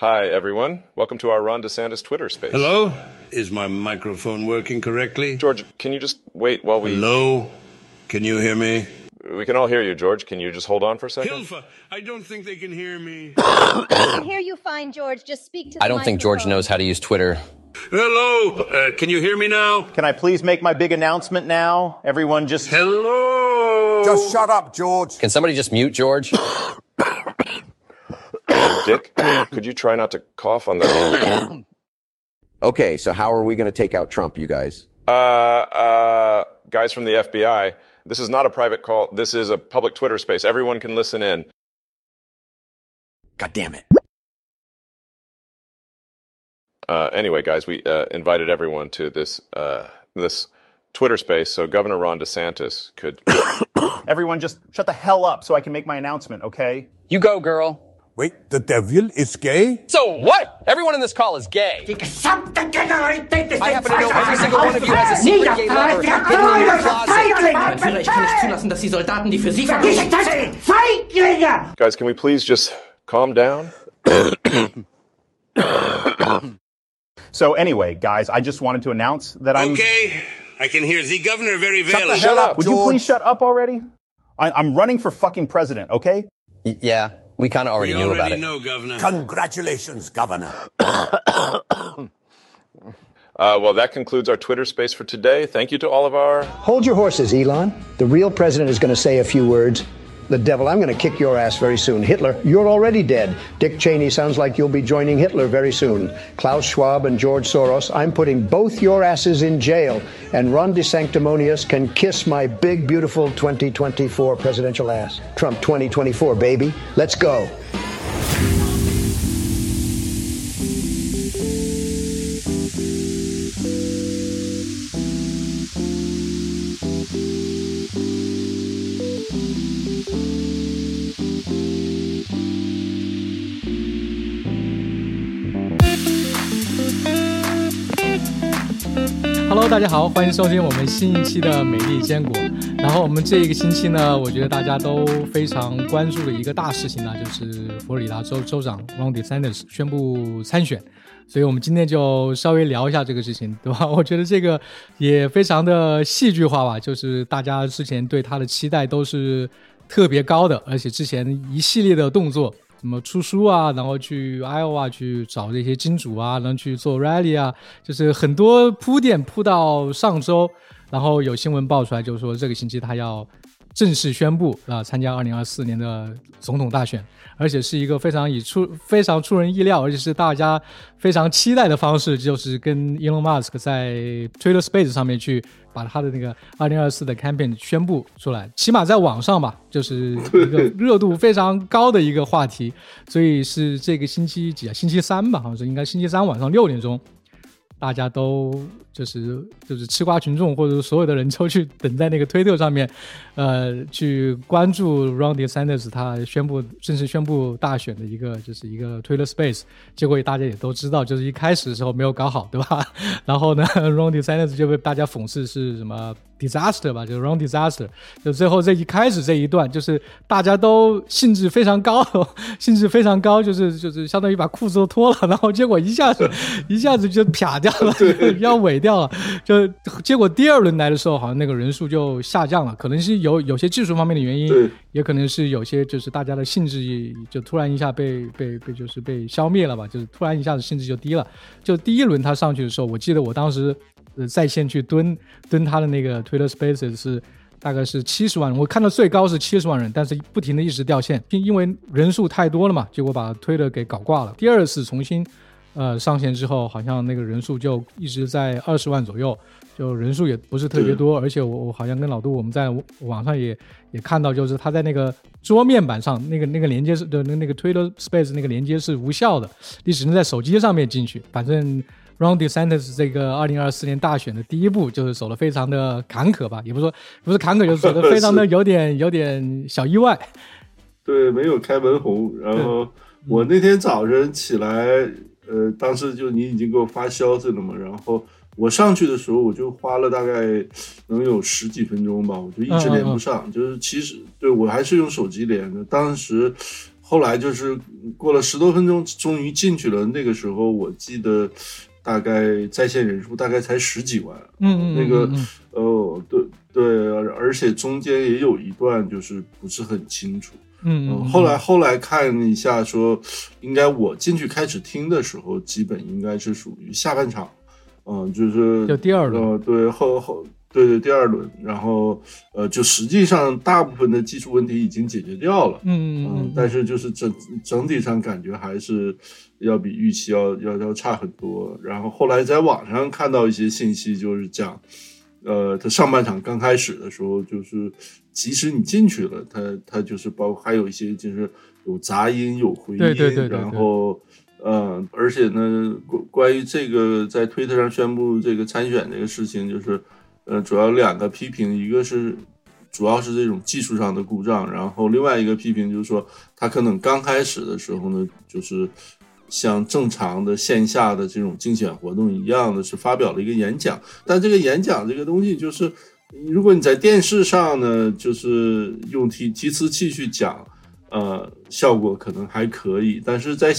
Hi, everyone. Welcome to our Ron DeSantis Twitter space. Hello? Is my microphone working correctly? George, can you just wait while we. Hello? Can you hear me? We can all hear you, George. Can you just hold on for a second? Hilfa, I don't think they can hear me. I can hear you fine, George. Just speak to the I don't think George microphone. knows how to use Twitter. Hello? Uh, can you hear me now? Can I please make my big announcement now? Everyone just Hello? Just shut up, George. Can somebody just mute George? Dick, could you try not to cough on the. Okay, so how are we going to take out Trump, you guys? uh, uh, guys from the FBI, this is not a private call. This is a public Twitter space. Everyone can listen in. God damn it. Uh, anyway, guys, we uh, invited everyone to this uh, this Twitter space so Governor Ron DeSantis could. everyone just shut the hell up so I can make my announcement, okay? You go, girl. Wait, the devil is gay? So what? Everyone in this call is gay. I happen to know every single one of you has a secret gay lover hidden in your closet. Führer, ich kann nicht zulassen, dass die Soldaten, die für Sie verbringen. Feiglinge! guys, can we please just calm down? So anyway, guys, I just wanted to announce that I'm. Okay, I can hear the governor very Shut well. the hell up, Would you George. please shut up already? I, I'm running for fucking president, okay? Y- yeah, we kind of already We knew about already it. know, governor. Congratulations, Governor. Uh, well, that concludes our Twitter space for today. Thank you to all of our. Hold your horses, Elon. The real president is going to say a few words. The devil, I'm going to kick your ass very soon. Hitler, you're already dead. Dick Cheney sounds like you'll be joining Hitler very soon. Klaus Schwab and George Soros, I'm putting both your asses in jail. And Ron DeSanctimonious can kiss my big, beautiful 2024 presidential ass. Trump 2024, baby. Let's go. 大家好，欢迎收听我们新一期的美丽坚果。然后我们这一个星期呢，我觉得大家都非常关注的一个大事情呢，就是佛罗里达州州长 Ron DeSantis 宣布参选。所以我们今天就稍微聊一下这个事情，对吧？我觉得这个也非常的戏剧化吧，就是大家之前对他的期待都是特别高的，而且之前一系列的动作。什么出书啊，然后去 Iowa 去找这些金主啊，然后去做 rally 啊，就是很多铺垫铺到上周，然后有新闻爆出来，就是说这个星期他要正式宣布啊、参加二零二四年的总统大选，而且是一个非常以出非常出人意料，而且是大家非常期待的方式，就是跟 Elon Musk 在 Twitter Space 上面去把他的那个二零二四的 campaign 宣布出来，起码在网上吧，就是一个热度非常高的一个话题，所以是这个星期几啊？星期三吧，好像是应该星期三晚上六点钟。大家都就是就是吃瓜群众或者所有的人都去等在那个推特上面，呃，去关注 Ron DeSantis 他宣布正式宣布大选的一个就是一个 Twitter Space，结果大家也都知道，就是一开始的时候没有搞好，对吧？然后呢，Ron DeSantis 就被大家讽刺是什么 disaster 吧，就是 Ron disaster，就最后这一开始这一段就是大家都兴致非常高，兴致非常高，就是就是相当于把裤子都脱了，然后结果一下子一下子就啪掉了，要萎掉了，就结果第二轮来的时候，好像那个人数就下降了，可能是有有些技术方面的原因，也可能是有些就是大家的兴致就突然一下被被被就是被消灭了吧，就是突然一下子兴致就低了。就第一轮他上去的时候，我记得我当时呃在线去蹲蹲他的那个 Twitter Spaces 是。大概是七十万人，我看到最高是七十万人，但是不停的一直掉线，因因为人数太多了嘛，结果把推特给搞挂了。第二次重新呃上线之后，好像那个人数就一直在二十万左右，就人数也不是特别多，而且我我好像跟老杜我们在网上也也看到，就是他在那个桌面板上那个那个连接是的那那个 Twitter Space 那个连接是无效的，你只能在手机上面进去，反正。Ron DeSantis 这个二零二四年大选的第一步就是走的非常的坎坷吧，也不是说不是坎坷，就是走的非常的 有点有点小意外。对，没有开门红。然后我那天早晨起来，呃，当时就你已经给我发消息了嘛，然后我上去的时候，我就花了大概能有十几分钟吧，我就一直连不上。就是其实对我还是用手机连的，当时后来就是过了十多分钟，终于进去了。那个时候我记得大概在线人数大概才十几万。嗯嗯，那个嗯呃，对对，而且中间也有一段就是不是很清楚。嗯嗯，后来后来看一下说，应该我进去开始听的时候，基本应该是属于下半场。嗯，就是就第二轮呃，对后后对对第二轮，然后呃，就实际上大部分的技术问题已经解决掉了。嗯嗯嗯，但是就是整整体上感觉还是要比预期要要要差很多。然后后来在网上看到一些信息，就是讲，呃，他上半场刚开始的时候，就是即使你进去了，他他就是包括还有一些就是有杂音有回音，对对对对对然后。呃，而且呢，关关于这个在推特上宣布这个参选这个事情，就是，呃，主要两个批评，一个是主要是这种技术上的故障，然后另外一个批评就是说，他可能刚开始的时候呢，就是像正常的线下的这种竞选活动一样的，是发表了一个演讲，但这个演讲这个东西就是，如果你在电视上呢，就是用提提词器去讲，呃，效果可能还可以，但是在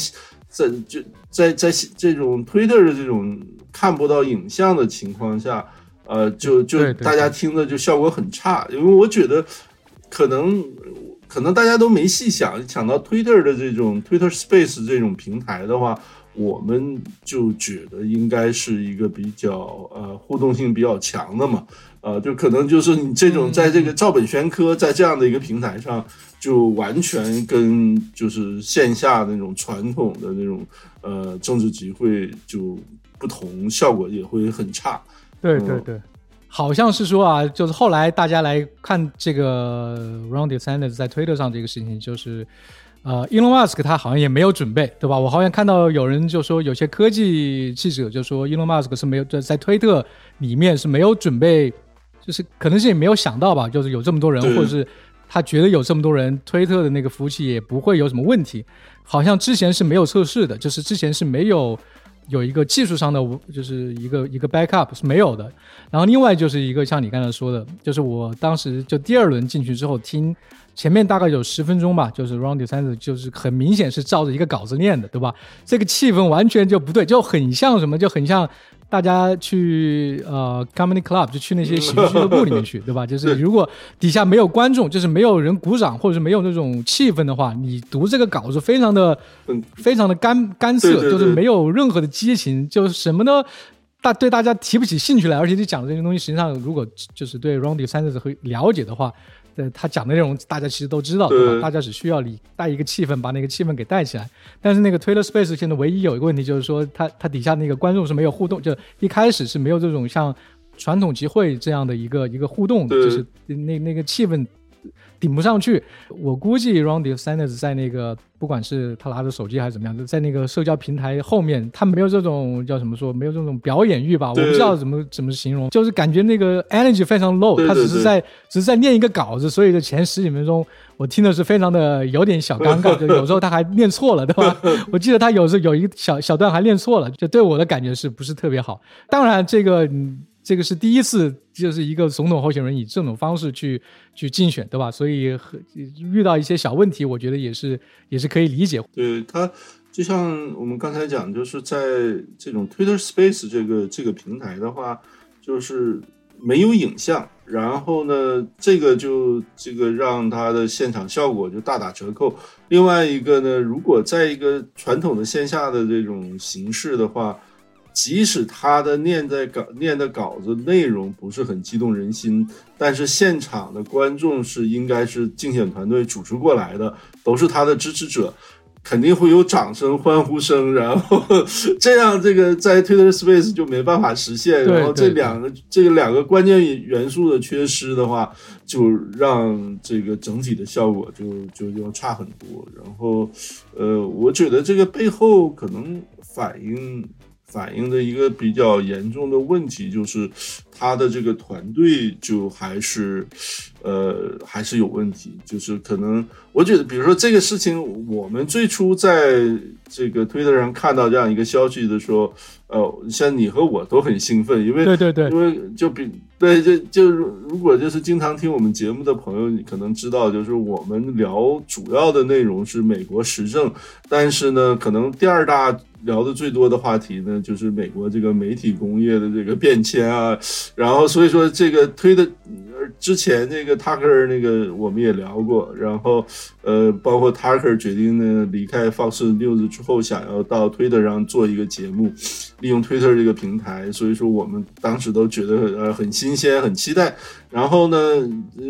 在就在在这种推特的这种看不到影像的情况下，呃，就就大家听的就效果很差，因为我觉得可能可能大家都没细想，想到 Twitter 的这种 Twitter Space 这种平台的话，我们就觉得应该是一个比较呃互动性比较强的嘛，呃，就可能就是你这种在这个照本宣科，在这样的一个平台上。就完全跟就是线下那种传统的那种呃政治集会就不同，效果也会很差。嗯对对对，好像是说啊，就是后来大家来看这个 Ron DeSantis 在推特上这个事情，就是呃，Elon Musk 他好像也没有准备，对吧？我好像看到有人就说，有些科技记者就说，Elon Musk 是没有在在推特里面是没有准备，就是可能是也没有想到吧，就是有这么多人，或者是。他觉得有这么多人，推特的那个服务器也不会有什么问题，好像之前是没有测试的，就是之前是没有有一个技术上的，就是一个一个 backup 是没有的。然后另外就是一个像你刚才说的，就是我当时就第二轮进去之后听前面大概有十分钟吧，就是 round design，就是很明显是照着一个稿子念的，对吧？这个气氛完全就不对，就很像什么，就很像。大家去呃 comedy club 就去那些喜剧俱乐部里面去，对吧？就是如果底下没有观众，就是没有人鼓掌，或者是没有那种气氛的话，你读这个稿子非常的非常的干干涩，就是没有任何的激情，就是什么呢？大对大家提不起兴趣来，而且你讲的这些东西，实际上如果就是对 Rondy Sanders 会了解的话，呃，他讲的内容大家其实都知道，对吧？大家只需要你带一个气氛，把那个气氛给带起来。但是那个 Twitter Space 现在唯一有一个问题就是说，它它底下那个观众是没有互动，就一开始是没有这种像传统集会这样的一个一个互动的，就是那那个气氛。顶不上去，我估计 Rondy Sanders 在那个不管是他拿着手机还是怎么样，在那个社交平台后面，他没有这种叫什么说，没有这种表演欲吧？我不知道怎么怎么形容，就是感觉那个 energy 非常 low，他只是在只是在念一个稿子，所以的前十几分钟我听的是非常的有点小尴尬，就有时候他还念错了，对吧？我记得他有时候有一个小小段还念错了，就对我的感觉是不是特别好？当然这个。这个是第一次，就是一个总统候选人以这种方式去去竞选，对吧？所以遇到一些小问题，我觉得也是也是可以理解。对他，就像我们刚才讲，就是在这种 Twitter Space 这个这个平台的话，就是没有影像，然后呢，这个就这个让它的现场效果就大打折扣。另外一个呢，如果在一个传统的线下的这种形式的话，即使他的念在稿念的稿子内容不是很激动人心，但是现场的观众是应该是竞选团队主持过来的，都是他的支持者，肯定会有掌声、欢呼声，然后这样这个在 Twitter Space 就没办法实现。然后这两个这个两个关键元素的缺失的话，就让这个整体的效果就就要差很多。然后呃，我觉得这个背后可能反映。反映的一个比较严重的问题就是，他的这个团队就还是，呃，还是有问题。就是可能，我觉得，比如说这个事情，我们最初在这个推特上看到这样一个消息的时候，呃，像你和我都很兴奋，因为对对对，因为就比对就就如果就是经常听我们节目的朋友，你可能知道，就是我们聊主要的内容是美国时政，但是呢，可能第二大。聊的最多的话题呢，就是美国这个媒体工业的这个变迁啊，然后所以说这个推的之前这个 Tucker 那个我们也聊过，然后呃，包括 Tucker 决定呢离开 Fox News 之后，想要到推特上做一个节目，利用推特这个平台，所以说我们当时都觉得呃很新鲜，很期待。然后呢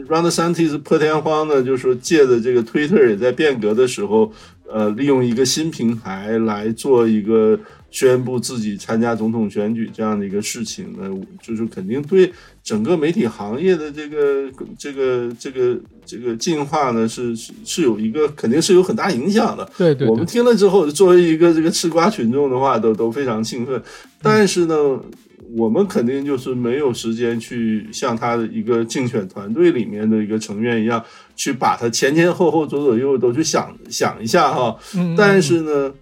，Round Santis 破天荒呢，就是说借着这个推特也在变革的时候。呃，利用一个新平台来做一个宣布自己参加总统选举这样的一个事情呢，就是肯定对整个媒体行业的这个这个这个这个进化呢，是是是有一个肯定是有很大影响的。对对，我们听了之后，作为一个这个吃瓜群众的话，都都非常兴奋。但是呢。我们肯定就是没有时间去像他的一个竞选团队里面的一个成员一样，去把他前前后后左左右右都去想想一下哈。但是呢，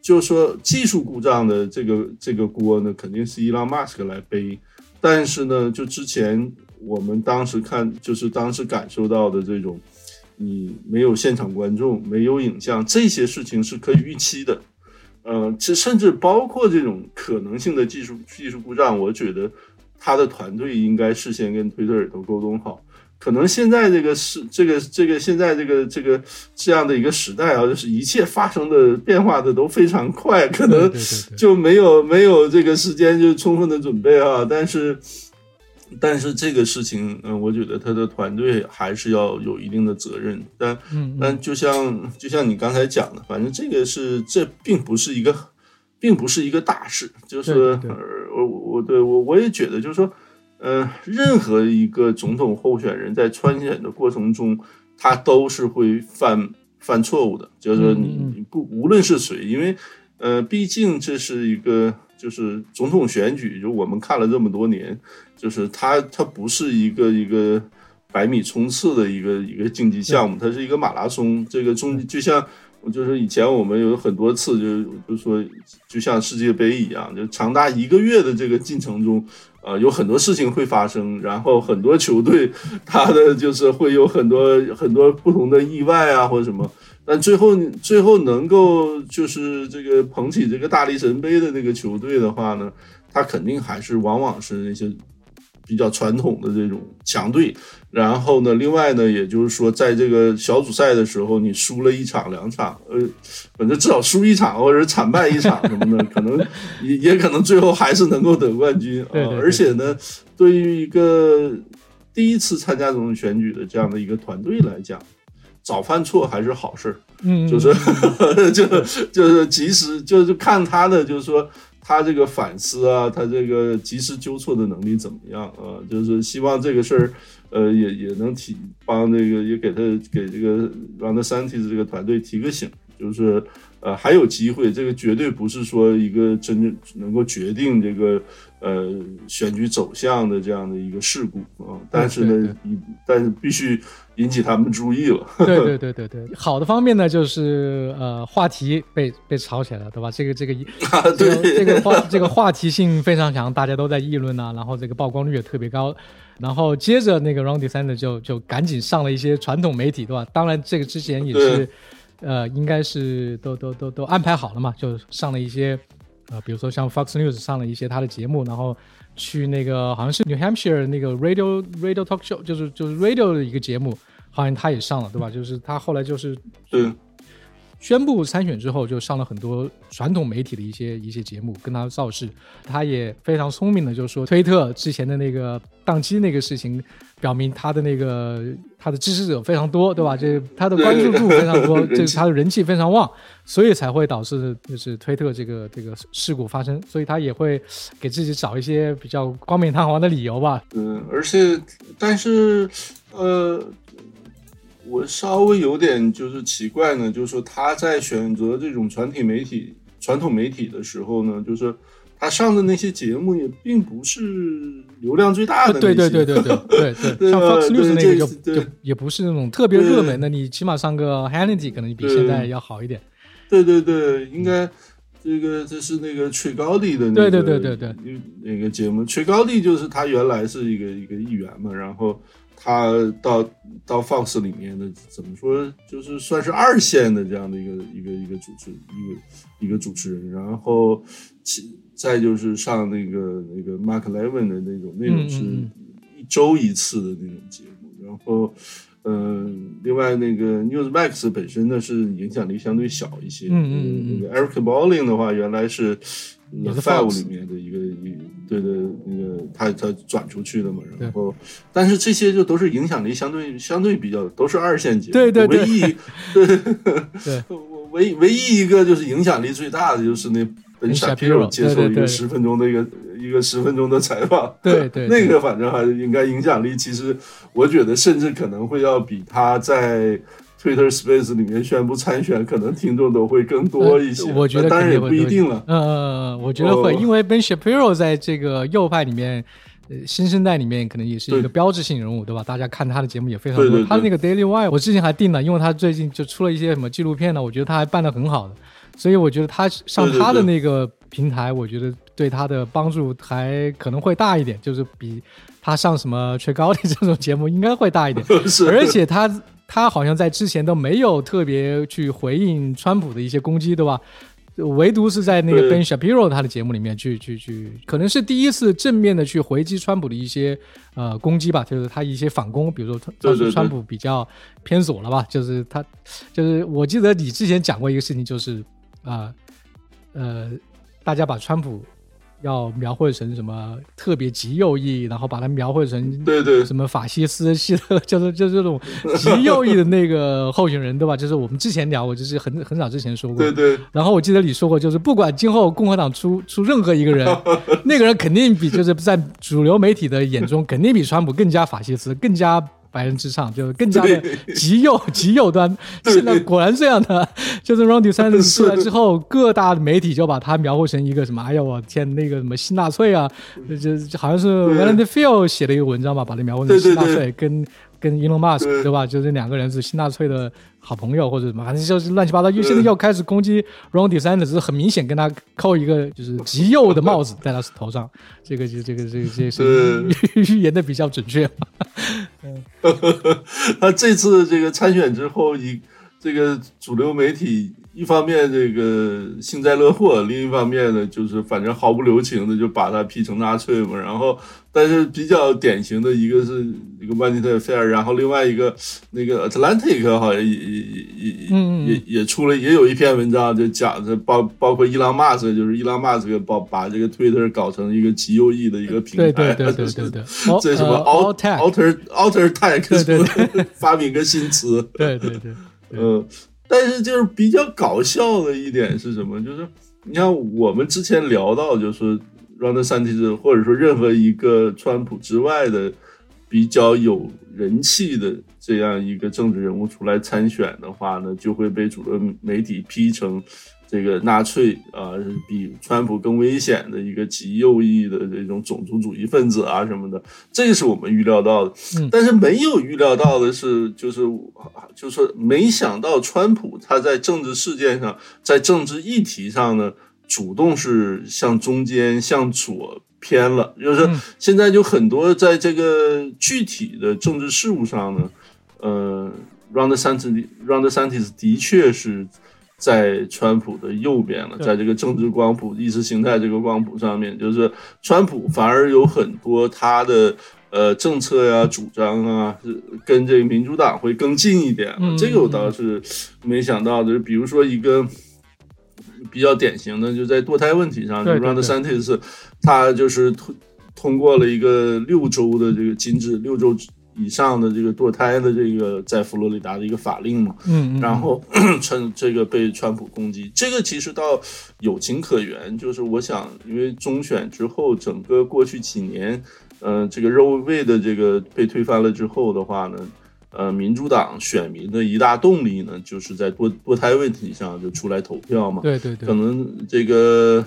就是说技术故障的这个这个锅呢，肯定是伊朗马斯克来背。但是呢，就之前我们当时看，就是当时感受到的这种，你没有现场观众，没有影像，这些事情是可以预期的。嗯，其甚至包括这种可能性的技术技术故障，我觉得他的团队应该事先跟推特也都沟通好。可能现在这个是这个这个现在这个这个这样的一个时代啊，就是一切发生的变化的都非常快，可能就没有没有这个时间就充分的准备啊。但是。但是这个事情，嗯，我觉得他的团队还是要有一定的责任。但，但就像就像你刚才讲的，反正这个是这并不是一个，并不是一个大事。就是我我对我我也觉得，就是说，呃，任何一个总统候选人在参选的过程中，他都是会犯犯错误的。就是说，你你不无论是谁，因为呃，毕竟这是一个就是总统选举，就我们看了这么多年。就是它，它不是一个一个百米冲刺的一个一个竞技项目，它是一个马拉松。这个中就像，就是以前我们有很多次，就就说，就像世界杯一样，就长达一个月的这个进程中，呃，有很多事情会发生，然后很多球队他的就是会有很多很多不同的意外啊，或者什么。但最后最后能够就是这个捧起这个大力神杯的那个球队的话呢，他肯定还是往往是那些。比较传统的这种强队，然后呢，另外呢，也就是说，在这个小组赛的时候，你输了一场两场，呃，反正至少输一场或者惨败一场什么的，可能也也可能最后还是能够得冠军啊。而且呢，对于一个第一次参加总统选举的这样的一个团队来讲，早犯错还是好事儿，嗯，就是就 就是及时就是看他的就是说。他这个反思啊，他这个及时纠错的能力怎么样啊？就是希望这个事儿，呃，也也能提帮这个，也给他给这个 Round Santis 这个团队提个醒，就是呃还有机会，这个绝对不是说一个真正能够决定这个呃选举走向的这样的一个事故啊。但是呢，但是必须。引起他们注意了。对 对对对对，好的方面呢，就是呃，话题被被炒起来了，对吧？这个这个 对这个话这个话题性非常强，大家都在议论呐，然后这个曝光率也特别高。然后接着那个 Round s a n d e r 就就赶紧上了一些传统媒体，对吧？当然这个之前也是呃，应该是都都都都安排好了嘛，就上了一些呃，比如说像 Fox News 上了一些他的节目，然后。去那个好像是 New Hampshire 那个 radio radio talk show，就是就是 radio 的一个节目，好像他也上了，对吧？就是他后来就是对宣布参选之后，就上了很多传统媒体的一些一些节目，跟他造势。他也非常聪明的，就是说推特之前的那个宕机那个事情。表明他的那个他的支持者非常多，对吧？这他的关注度非常多，这他的人气非常旺，所以才会导致就是推特这个这个事故发生。所以他也会给自己找一些比较冠冕堂皇的理由吧。嗯，而且但是呃，我稍微有点就是奇怪呢，就是说他在选择这种传体媒体、传统媒体的时候呢，就是他上的那些节目也并不是流量最大的。对对对对对对对，对 像吧？Fox News 对那个就就也不是那种特别热门的，你起码上个 Hannity 可能比现在要好一点。对对对，应该这个这是那个吹高地的那对个对对对。对那个节目，吹高地就是他原来是一个一个议员嘛，然后他到到 Fox 里面的怎么说，就是算是二线的这样的一个一个一个主持一个一个主持人，然后其再就是上那个那个 Mark Levin 的那种那种是嗯一周一次的那种节目，然后。嗯，另外那个 Newsmax 本身呢是影响力相对小一些。嗯嗯嗯那个 Eric Bolling 的话，原来是 Five 里面的一个一对的那个他他转出去的嘛，然后但是这些就都是影响力相对相对比较都是二线节目。对对对唯一。对。唯唯一一个就是影响力最大的就是那本 Shapiro Shapiro，接受一个十分钟的一个一个十分钟的采访，对对 对。那个反正还是应该影响力，其实我觉得甚至可能会要比他在 Twitter Space 里面宣布参选，可能听众都会更多一些。呃我觉得当然也不一定了。嗯嗯嗯，我觉得会，哦因为 Ben Shapiro 在这个右派里面。呃，新生代里面可能也是一个标志性人物，对吧？大家看他的节目也非常多。对对对他的那个 Daily Wire，我之前还订了，因为他最近就出了一些什么纪录片呢，我觉得他还办得很好的，所以我觉得他上他的那个平台，我觉得对他的帮助还可能会大一点，就是比他上什么吹高的这种节目应该会大一点。是而且他他好像在之前都没有特别去回应川普的一些攻击，对吧？唯独是在那个对 Ben Shapiro 他的节目里面去去去，可能是第一次正面的去回击川普的一些呃攻击吧，就是他一些反攻，比如说他对对对当时川普比较偏左了吧，就是他就是我记得你之前讲过一个事情，就是啊呃大家把川普要描绘成什么特别极右翼，然后把它描绘成对对什么法西斯系的，就是就是这种 极右翼的那个候选人，对吧？就是我们之前聊过，就是很很早之前说过。对对然后我记得你说过，就是不管今后共和党出出任何一个人，那个人肯定比就是在主流媒体的眼中，肯定比川普更加法西斯，更加白人至上，就是更加的极右 极右端。现在果然这样的，就是 Ron DeSantis 出来之后，各大媒体就把他描绘成一个什么？哎呀，我天，那个什么新纳粹啊，就就好像是 w a l e n t i Field 写了一个文章吧，把他描绘成新纳粹，跟跟 Elon Musk 对对吧？就是两个人是新纳粹的好朋友或者什么，反正就是乱七八糟。因为现在又开始攻击 Ron DeSantis，是很明显跟他扣一个就是极右的帽子在他头上。这个就这个这个这个是预言的比较准确。他这次这个参选之后，一这个主流媒体一方面这个幸灾乐祸，另一方面呢，就是反正毫不留情的就把他批成纳粹嘛。然后，但是比较典型的一个是那个 Vanity Fair，然后另外一个那个 Atlantic 好像也也也嗯也也出了也有一篇文章，就讲这包包括伊朗马斯克，就是伊朗马斯克把把这个 Twitter 搞成一个极右翼的一个平台，对对对对对 这什么 alter alter 什么 发明个新词，对对对，嗯，但是就是比较搞笑的一点是什么？就是你看我们之前聊到，就是 Ron DeSantis 或者说任何一个川普之外的比较有人气的这样一个政治人物出来参选的话呢，就会被主流媒体批成。这个纳粹啊，是比川普更危险的一个极右翼的这种种族主义分子啊什么的，这是我们预料到的。嗯但是没有预料到的是，就是就是，没想到川普他在政治事件上，在政治议题上呢，主动是向中间、向左偏了。就是现在就很多在这个具体的政治事务上呢，呃，Ron DeSantis Ron DeSantis 的确是。在川普的右边了，在这个政治光谱、意识形态这个光谱上面，就是川普反而有很多他的呃政策呀、主张啊，跟这个民主党会更近一点。嗯这个我倒是没想到的。比如说一个比较典型的，就在堕胎问题上对对 r o n DeSantis 他就是通通过了一个六周的这个禁止六周以上的这个堕胎的这个在佛罗里达的一个法令嘛，嗯嗯。然后 川这个被川普攻击，这个其实倒有情可原，就是我想，因为中选之后，整个过去几年，呃，这个肉卫的这个被推翻了之后的话呢，呃，民主党选民的一大动力呢，就是在堕堕胎问题上就出来投票嘛，对对对。可能这个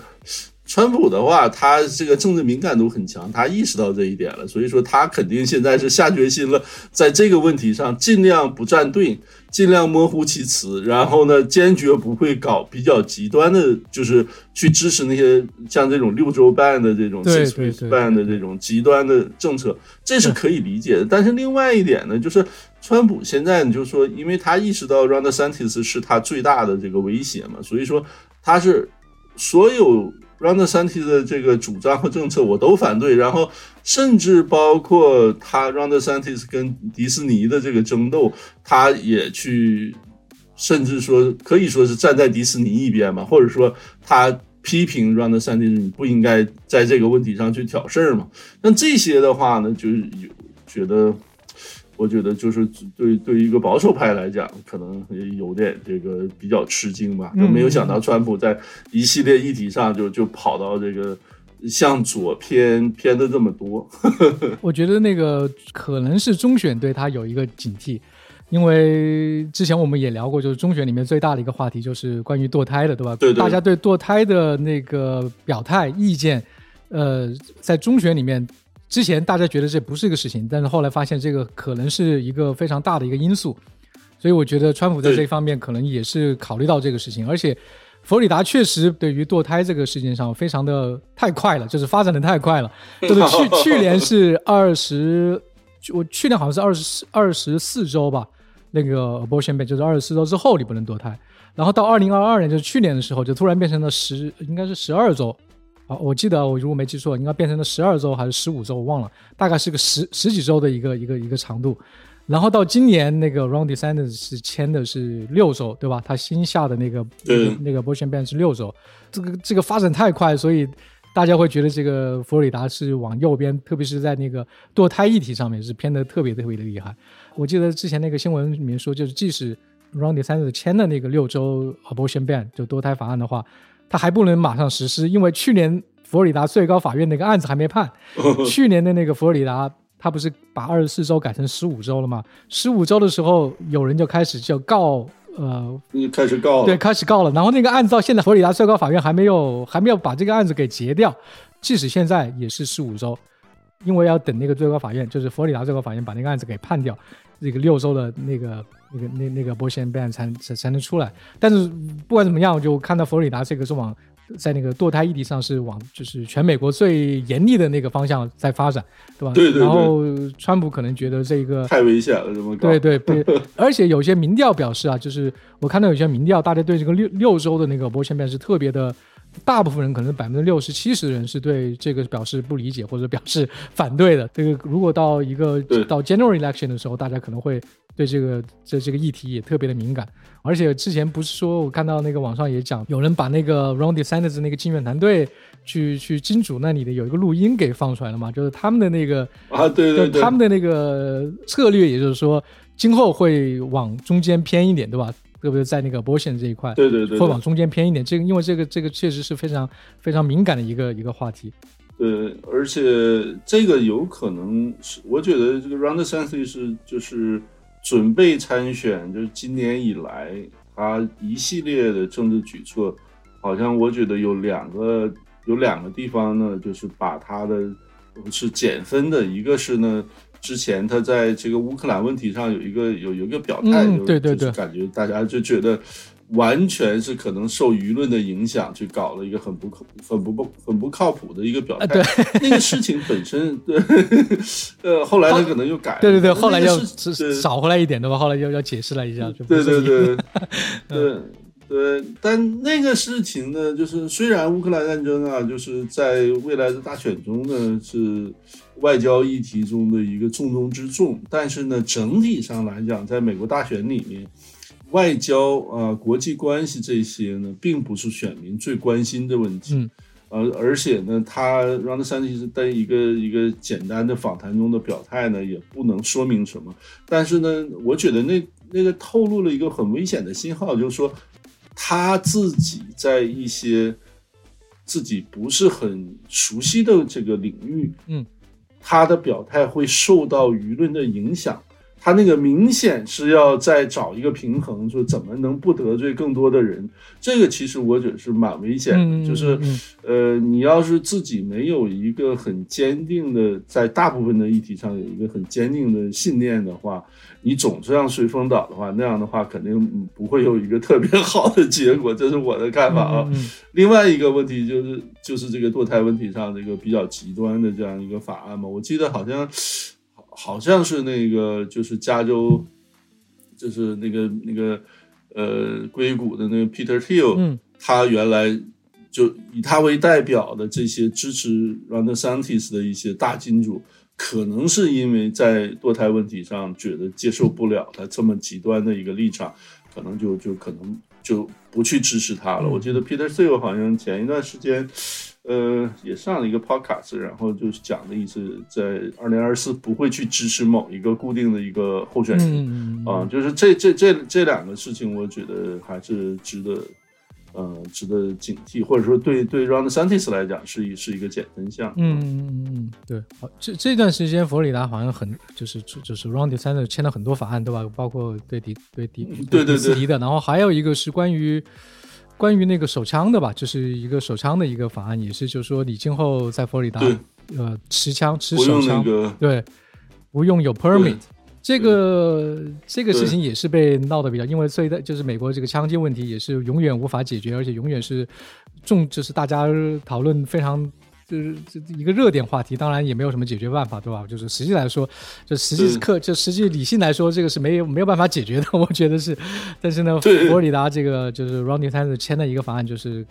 川普的话，他这个政治敏感度很强，他意识到这一点了，所以说他肯定现在是下决心了，在这个问题上尽量不站队，尽量模糊其词，然后呢，坚决不会搞比较极端的，就是去支持那些像这种六周半的这种 six weeks 半的这种极端的政策，这是可以理解的。但是另外一点呢，就是川普现在你就说，因为他意识到 Ron DeSantis 是他最大的这个威胁嘛，所以说他是所有。Ron DeSantis 的这个主张和政策我都反对，然后甚至包括他 Ron DeSantis 跟迪士尼的这个争斗，他也去，甚至说可以说是站在迪士尼一边嘛，或者说他批评 Ron DeSantis 你不应该在这个问题上去挑事儿嘛。那这些的话呢，就是有觉得。我觉得就是对对于一个保守派来讲，可能有点这个比较吃惊吧，就没有想到川普在一系列议题上就就跑到这个向左偏偏的这么多。我觉得那个可能是中选对他有一个警惕，因为之前我们也聊过，就是中选里面最大的一个话题就是关于堕胎的，对吧？对对。大家对堕胎的那个表态意见，呃，在中选里面。之前大家觉得这不是一个事情，但是后来发现这个可能是一个非常大的一个因素，所以我觉得川普在这方面可能也是考虑到这个事情。而且，佛罗里达确实对于堕胎这个事情上非常的太快了，就是发展的太快了。就是去去年是二十，我去年好像是二十二十四周吧，那个 abortion ban 就是二十四周之后你不能堕胎，然后到二零二二年就是去年的时候就突然变成了十，应该是十二周。好，我记得我如果没记错，应该变成了十二周还是十五周，我忘了，大概是个十十几周的一个一个一个长度。然后到今年那个 Ron DeSantis 是签的是六周，对吧？他新下的那个那个 Abortion ban 是六周，这个这个发展太快，所以大家会觉得这个佛罗里达是往右边，特别是在那个堕胎议题上面是偏的特别特别的厉害。我记得之前那个新闻里面说，就是即使 Ron DeSantis 签的那个六周 Abortion ban 就堕胎法案的话。他还不能马上实施，因为去年佛罗里达最高法院那个案子还没判。去年的那个佛罗里达，他不是把二十四周改成十五周了吗？十五周的时候，有人就开始就告，呃，开始告，对，开始告了。然后那个案子到现在，佛罗里达最高法院还没有还没有把这个案子给结掉，即使现在也是十五周，因为要等那个最高法院，就是佛罗里达最高法院把那个案子给判掉，这个六周的那个。那个那那个波线 ban 才才才能出来，但是不管怎么样，我就看到佛罗里达这个是往在那个堕胎议题上是往就是全美国最严厉的那个方向在发展，对吧？对对。然后川普可能觉得这个太危险了，这么搞。对对对，而且有些民调表示啊，就是我看到有些民调，大家对这个六六周的那个波线 ban 是特别的。大部分人可能百分之六十七十的人是对这个表示不理解或者表示 反对的。这个如果到一个到 general election 的时候，大家可能会对这个这这个议题也特别的敏感。而且之前不是说我看到那个网上也讲，有人把那个 Ron DeSantis 那个竞选团队去去金主那里的有一个录音给放出来了嘛？就是他们的那个啊，对对对，他们的那个策略，也就是说今后会往中间偏一点，对吧？特别是在那个波线这一块，对对对，会往中间偏一点。这个因为这个这个确实是非常非常敏感的一个一个话题。对，而且这个有可能是，我觉得这个 Round s e n s e 是就是准备参选，就是今年以来他一系列的政治举措，好像我觉得有两个有两个地方呢，就是把他的是减分的，一个是呢。之前他在这个乌克兰问题上有一个有有一个表态，对对对，感觉大家就觉得完全是可能受舆论的影响去搞了一个很不靠很不不很不靠谱的一个表态。对，那个事情本身，对，呃，后来他可能又改，对对对，后来要少回来一点的吧，后来又要解释了一下，对对对。对。对，但那个事情呢，就是虽然乌克兰战争啊，就是在未来的大选中呢是外交议题中的一个重中之重，但是呢，整体上来讲，在美国大选里面，外交啊、国际关系这些呢，并不是选民最关心的问题。嗯，呃，而且呢，他让他三其实在一个一个简单的访谈中的表态呢，也不能说明什么。但是呢，我觉得那那个透露了一个很危险的信号，就是说。他自己在一些自己不是很熟悉的这个领域，嗯，他的表态会受到舆论的影响，他那个明显是要再找一个平衡，说怎么能不得罪更多的人。这个其实我觉得是蛮危险的，就是呃，你要是自己没有一个很坚定的，在大部分的议题上有一个很坚定的信念的话，你总是让随风倒的话，那样的话肯定不会有一个特别好的结果。这是我的看法啊。另外一个问题就是就是这个堕胎问题上这个比较极端的这样一个法案嘛，我记得好像。好像是那个，就是加州，就是那个那个呃硅谷的那个 Peter Thiel，他原来就以他为代表的这些支持 Ron DeSantis 的一些大金主，可能是因为在堕胎问题上觉得接受不了他这么极端的一个立场，可能就就可能就不去支持他了。我记得 Peter Thiel 好像前一段时间。呃，也上了一个 podcast，然后就是讲的意思，在二零二四不会去支持某一个固定的一个候选人啊，就是这这这这两个事情，我觉得还是值得，呃，值得警惕，或者说对对 Ron DeSantis 来讲是一是一个减分项。嗯嗯嗯嗯，对。好，这这段时间佛罗里达好像很就是就是 Ron DeSantis 签了很多法案，对吧？包括对迪对迪对对对的，然后还有一个是关于。关于那个手枪的吧，就是一个手枪的一个法案，也是就是说你今后在佛罗里达，呃，持枪持手枪，对，不用有 permit，这个这个事情也是被闹得比较，因为所以的就是美国这个枪击问题也是永远无法解决，而且永远是重，就是大家讨论非常。就是这一个热点话题，当然也没有什么解决办法，对吧？就是实际来说，就实际课，就实际理性来说，这个是没有没有办法解决的，我觉得是。但是呢，佛罗里达这个就是 Ronnie t a n 签的一个方案，就是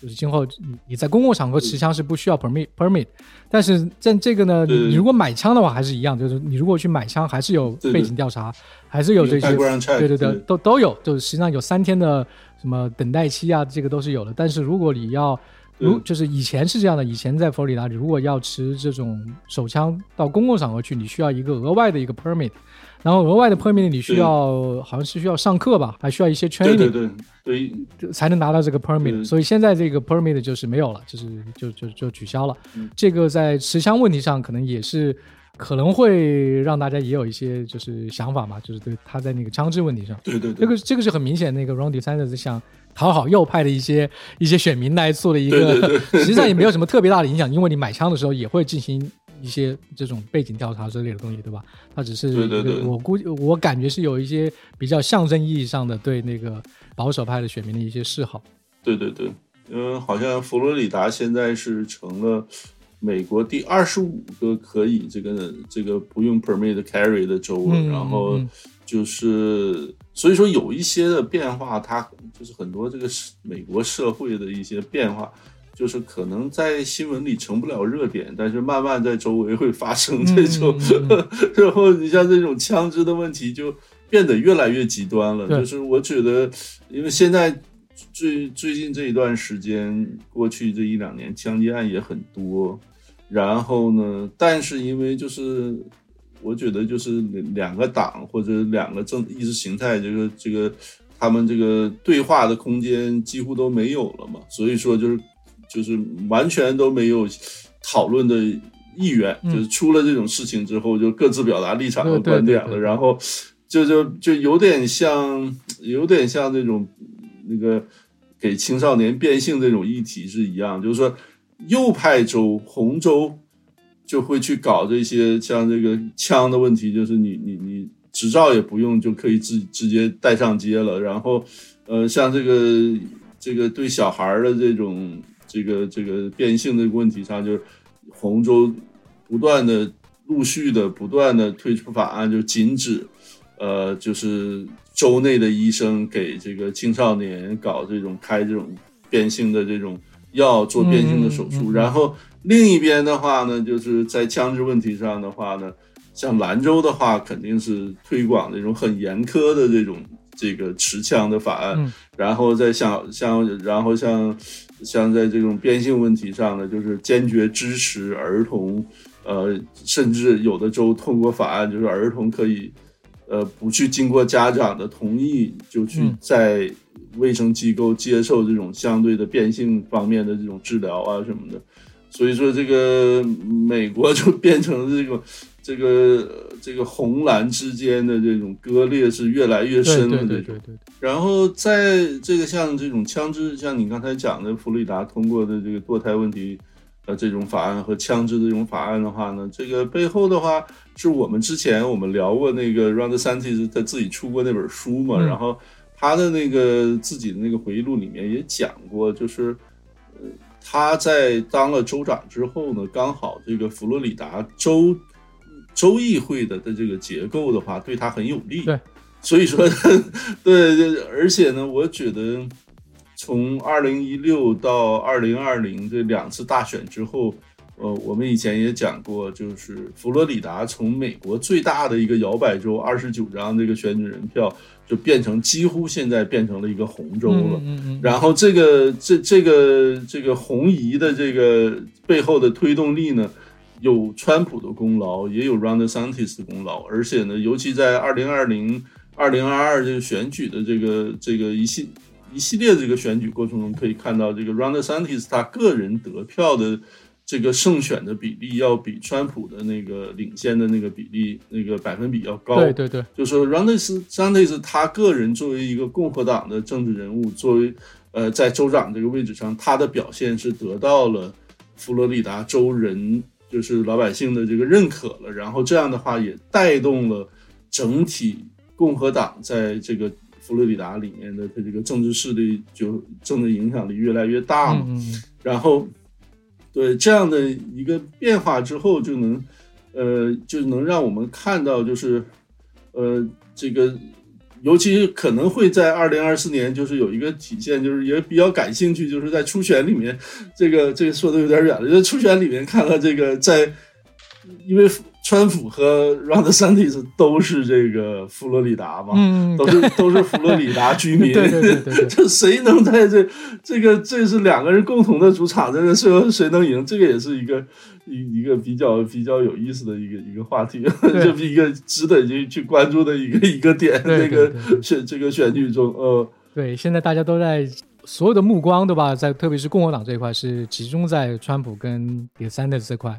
就是今后你在公共场合持枪是不需要 permit permit，但是在这个呢，你如果买枪的话还是一样，就是你如果去买枪，还是有背景调查，还是有这些，对对对，都都有，就是实际上有三天的什么等待期啊，这个都是有的。但是如果你要如就是以前是这样的，以前在佛罗里达，如果要持这种手枪到公共场合去，你需要一个额外的一个 permit，然后额外的 permit 你需要好像是需要上课吧，还需要一些 training，对对对，才能拿到这个 permit。所以现在这个 permit 就是没有了，就是就就就取消了。这个在持枪问题上可能也是可能会让大家也有一些就是想法嘛，就是对他在那个枪支问题上，对对，这个这个是很明显，那个 Ron DeSantis 想。讨好右派的一些一些选民来做的一个，实际上也没有什么特别大的影响，因为你买枪的时候也会进行一些这种背景调查之类的东西，对吧？它只是对对对我估计我感觉是有一些比较象征意义上的对那个保守派的选民的一些示好。对对对，因为，好像佛罗里达现在是成了美国第二十五个可以这个这个不用 permit carry 的州了，然后就是。所以说有一些的变化，它就是很多这个美国社会的一些变化，就是可能在新闻里成不了热点，但是慢慢在周围会发生这种。然后你像这种枪支的问题就变得越来越极端了。就是我觉得，因为现在最最近这一段时间，过去这一两年枪击案也很多，然后呢，但是因为就是。我觉得就是两个党或者两个政意识形态，这个这个他们这个对话的空间几乎都没有了嘛，所以说就是就是完全都没有讨论的意愿，就是出了这种事情之后就各自表达立场和观点了，然后就就就有点像有点像那种那个给青少年变性这种议题是一样，就是说右派州红州。就会去搞这些像这个枪的问题，就是你你你执照也不用就可以直直接带上街了。然后，呃，像这个这个对小孩的这种这个这个变性的问题上，就是红州不断的陆续的不断的推出法案，就禁止呃就是州内的医生给这个青少年搞这种开这种变性的这种药做变性的手术，然后。另一边的话呢，就是在枪支问题上的话呢，像兰州的话，肯定是推广那种很严苛的这种这个持枪的法案。然后再像像然后像像在这种变性问题上呢，就是坚决支持儿童，呃，甚至有的州通过法案，就是儿童可以呃不去经过家长的同意就去在卫生机构接受这种相对的变性方面的这种治疗啊什么的。所以说，这个美国就变成这种这个这个红蓝之间的这种割裂是越来越深了。对对对。然后在这个像这种枪支，像你刚才讲的，佛罗里达通过的这个堕胎问题，呃，这种法案和枪支的这种法案的话呢，这个背后的话是我们之前我们聊过那个 Ron DeSantis 他自己出过那本书嘛，然后他的那个自己的那个回忆录里面也讲过，就是呃他在当了州长之后呢，刚好这个佛罗里达州。州议会的的这个结构的话，对他很有利。对，所以说，对，而且呢，我觉得从二零一六到二零二零这两次大选之后，呃，我们以前也讲过，就是佛罗里达从美国最大的一个摇摆州，二十九张这个选举人票，就变成几乎现在变成了一个红州了。嗯嗯。然后这个这这个这个红移的这个背后的推动力呢？有川普的功劳，也有 Ron DeSantis 的功劳，而且呢，尤其在二零二零、二零二二这个选举的这个这个一系一系列这个选举过程中，可以看到这个 Ron DeSantis 他个人得票的这个胜选的比例，要比川普的那个领先的那个比例那个百分比要高。对对对，就说 Ron DeSantis 他个人作为一个共和党的政治人物，作为呃在州长这个位置上，他的表现是得到了佛罗里达州人。就是老百姓的这个认可了，然后这样的话也带动了整体共和党在这个佛罗里达里面的它这个政治势力就政治影响力越来越大嘛。然后对这样的一个变化之后，就能呃就能让我们看到，就是呃这个。尤其可能会在二零二四年，就是有一个体现，就是也比较感兴趣，就是在初选里面，这个这个说的有点远了，就是初选里面看了这个在，因为川普和 Ron DeSantis 都是这个佛罗里达嘛，嗯，都是都是佛罗里达 居民，对对对对，这谁能在这这个这是两个人共同的主场，这个最后谁能赢，这个也是一个。一一个比较比较有意思的一个一个话题，这是一个值得去去关注的一个 一个点。这个选这个选举中，呃，对，现在大家都在所有的目光，对吧？在特别是共和党这一块是集中在川普跟迪桑特这块，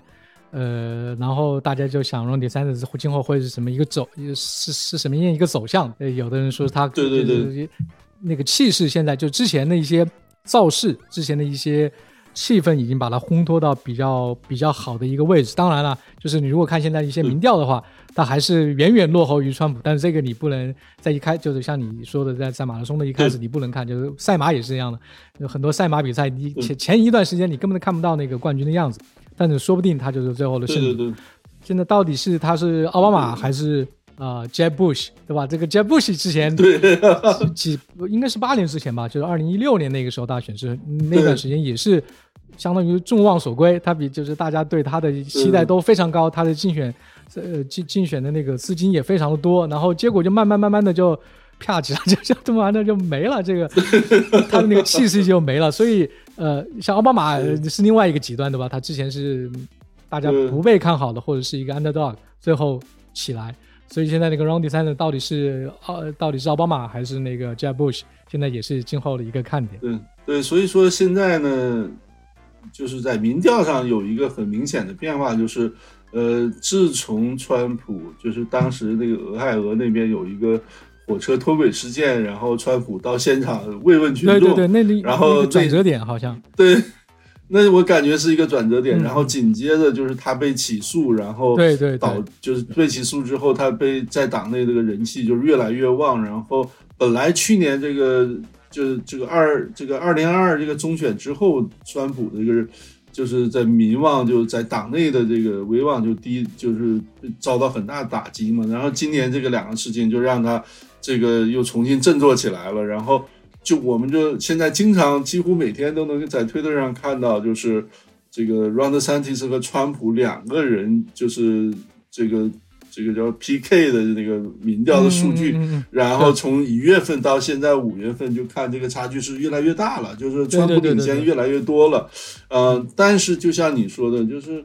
呃，然后大家就想说，第三者今后会是什么一个走，是是什么样一个走向？呃，有的人说他对对对，那个气势现在就之前的一些造势，之前的一些。气氛已经把它烘托到比较比较好的一个位置。当然了，就是你如果看现在一些民调的话，它还是远远落后于川普。但是这个你不能在一开，就是像你说的，在在马拉松的一开始你不能看，就是赛马也是这样的。有很多赛马比赛，你前前一段时间你根本都看不到那个冠军的样子，但是说不定他就是最后的胜利。现在到底是他是奥巴马还是？啊，Jeb Bush，对吧？这个 Jeb Bush 之前对 几应该是八年之前吧，就是二零一六年那个时候大选是那段时间也是相当于众望所归，他比就是大家对他的期待都非常高，他的竞选呃竞竞选的那个资金也非常的多，然后结果就慢慢慢慢的就啪起来，就就这么完了就没了，这个他的那个气势就没了。所以呃，像奥巴马是另外一个极端，对吧？他之前是大家不被看好的，或者是一个 underdog，最后起来。所以现在那个 Ron DeSantis 到底是奥到底是奥巴马还是那个 Jeb Bush，现在也是今后的一个看点。对对，所以说现在呢，就是在民调上有一个很明显的变化，就是呃，自从川普就是当时那个俄亥俄那边有一个火车脱轨事件，然后川普到现场慰问群众，对对对，那里然后转折点好像对。那我感觉是一个转折点，然后紧接着就是他被起诉，然后对对导就是被起诉之后，他被在党内这个人气就越来越旺。然后本来去年这个就是这个二这个二零二二这个中选之后，川普这个就是在民望就在党内的这个威望就低，就是遭到很大打击嘛。然后今年这个两个事情就让他这个又重新振作起来了，然后。就我们就现在经常几乎每天都能在推特上看到，就是这个 Ron DeSantis 和川普两个人，就是这个这个叫 PK 的那个民调的数据，然后从一月份到现在五月份，就看这个差距是越来越大了，就是川普领先越来越多了。嗯，但是就像你说的，就是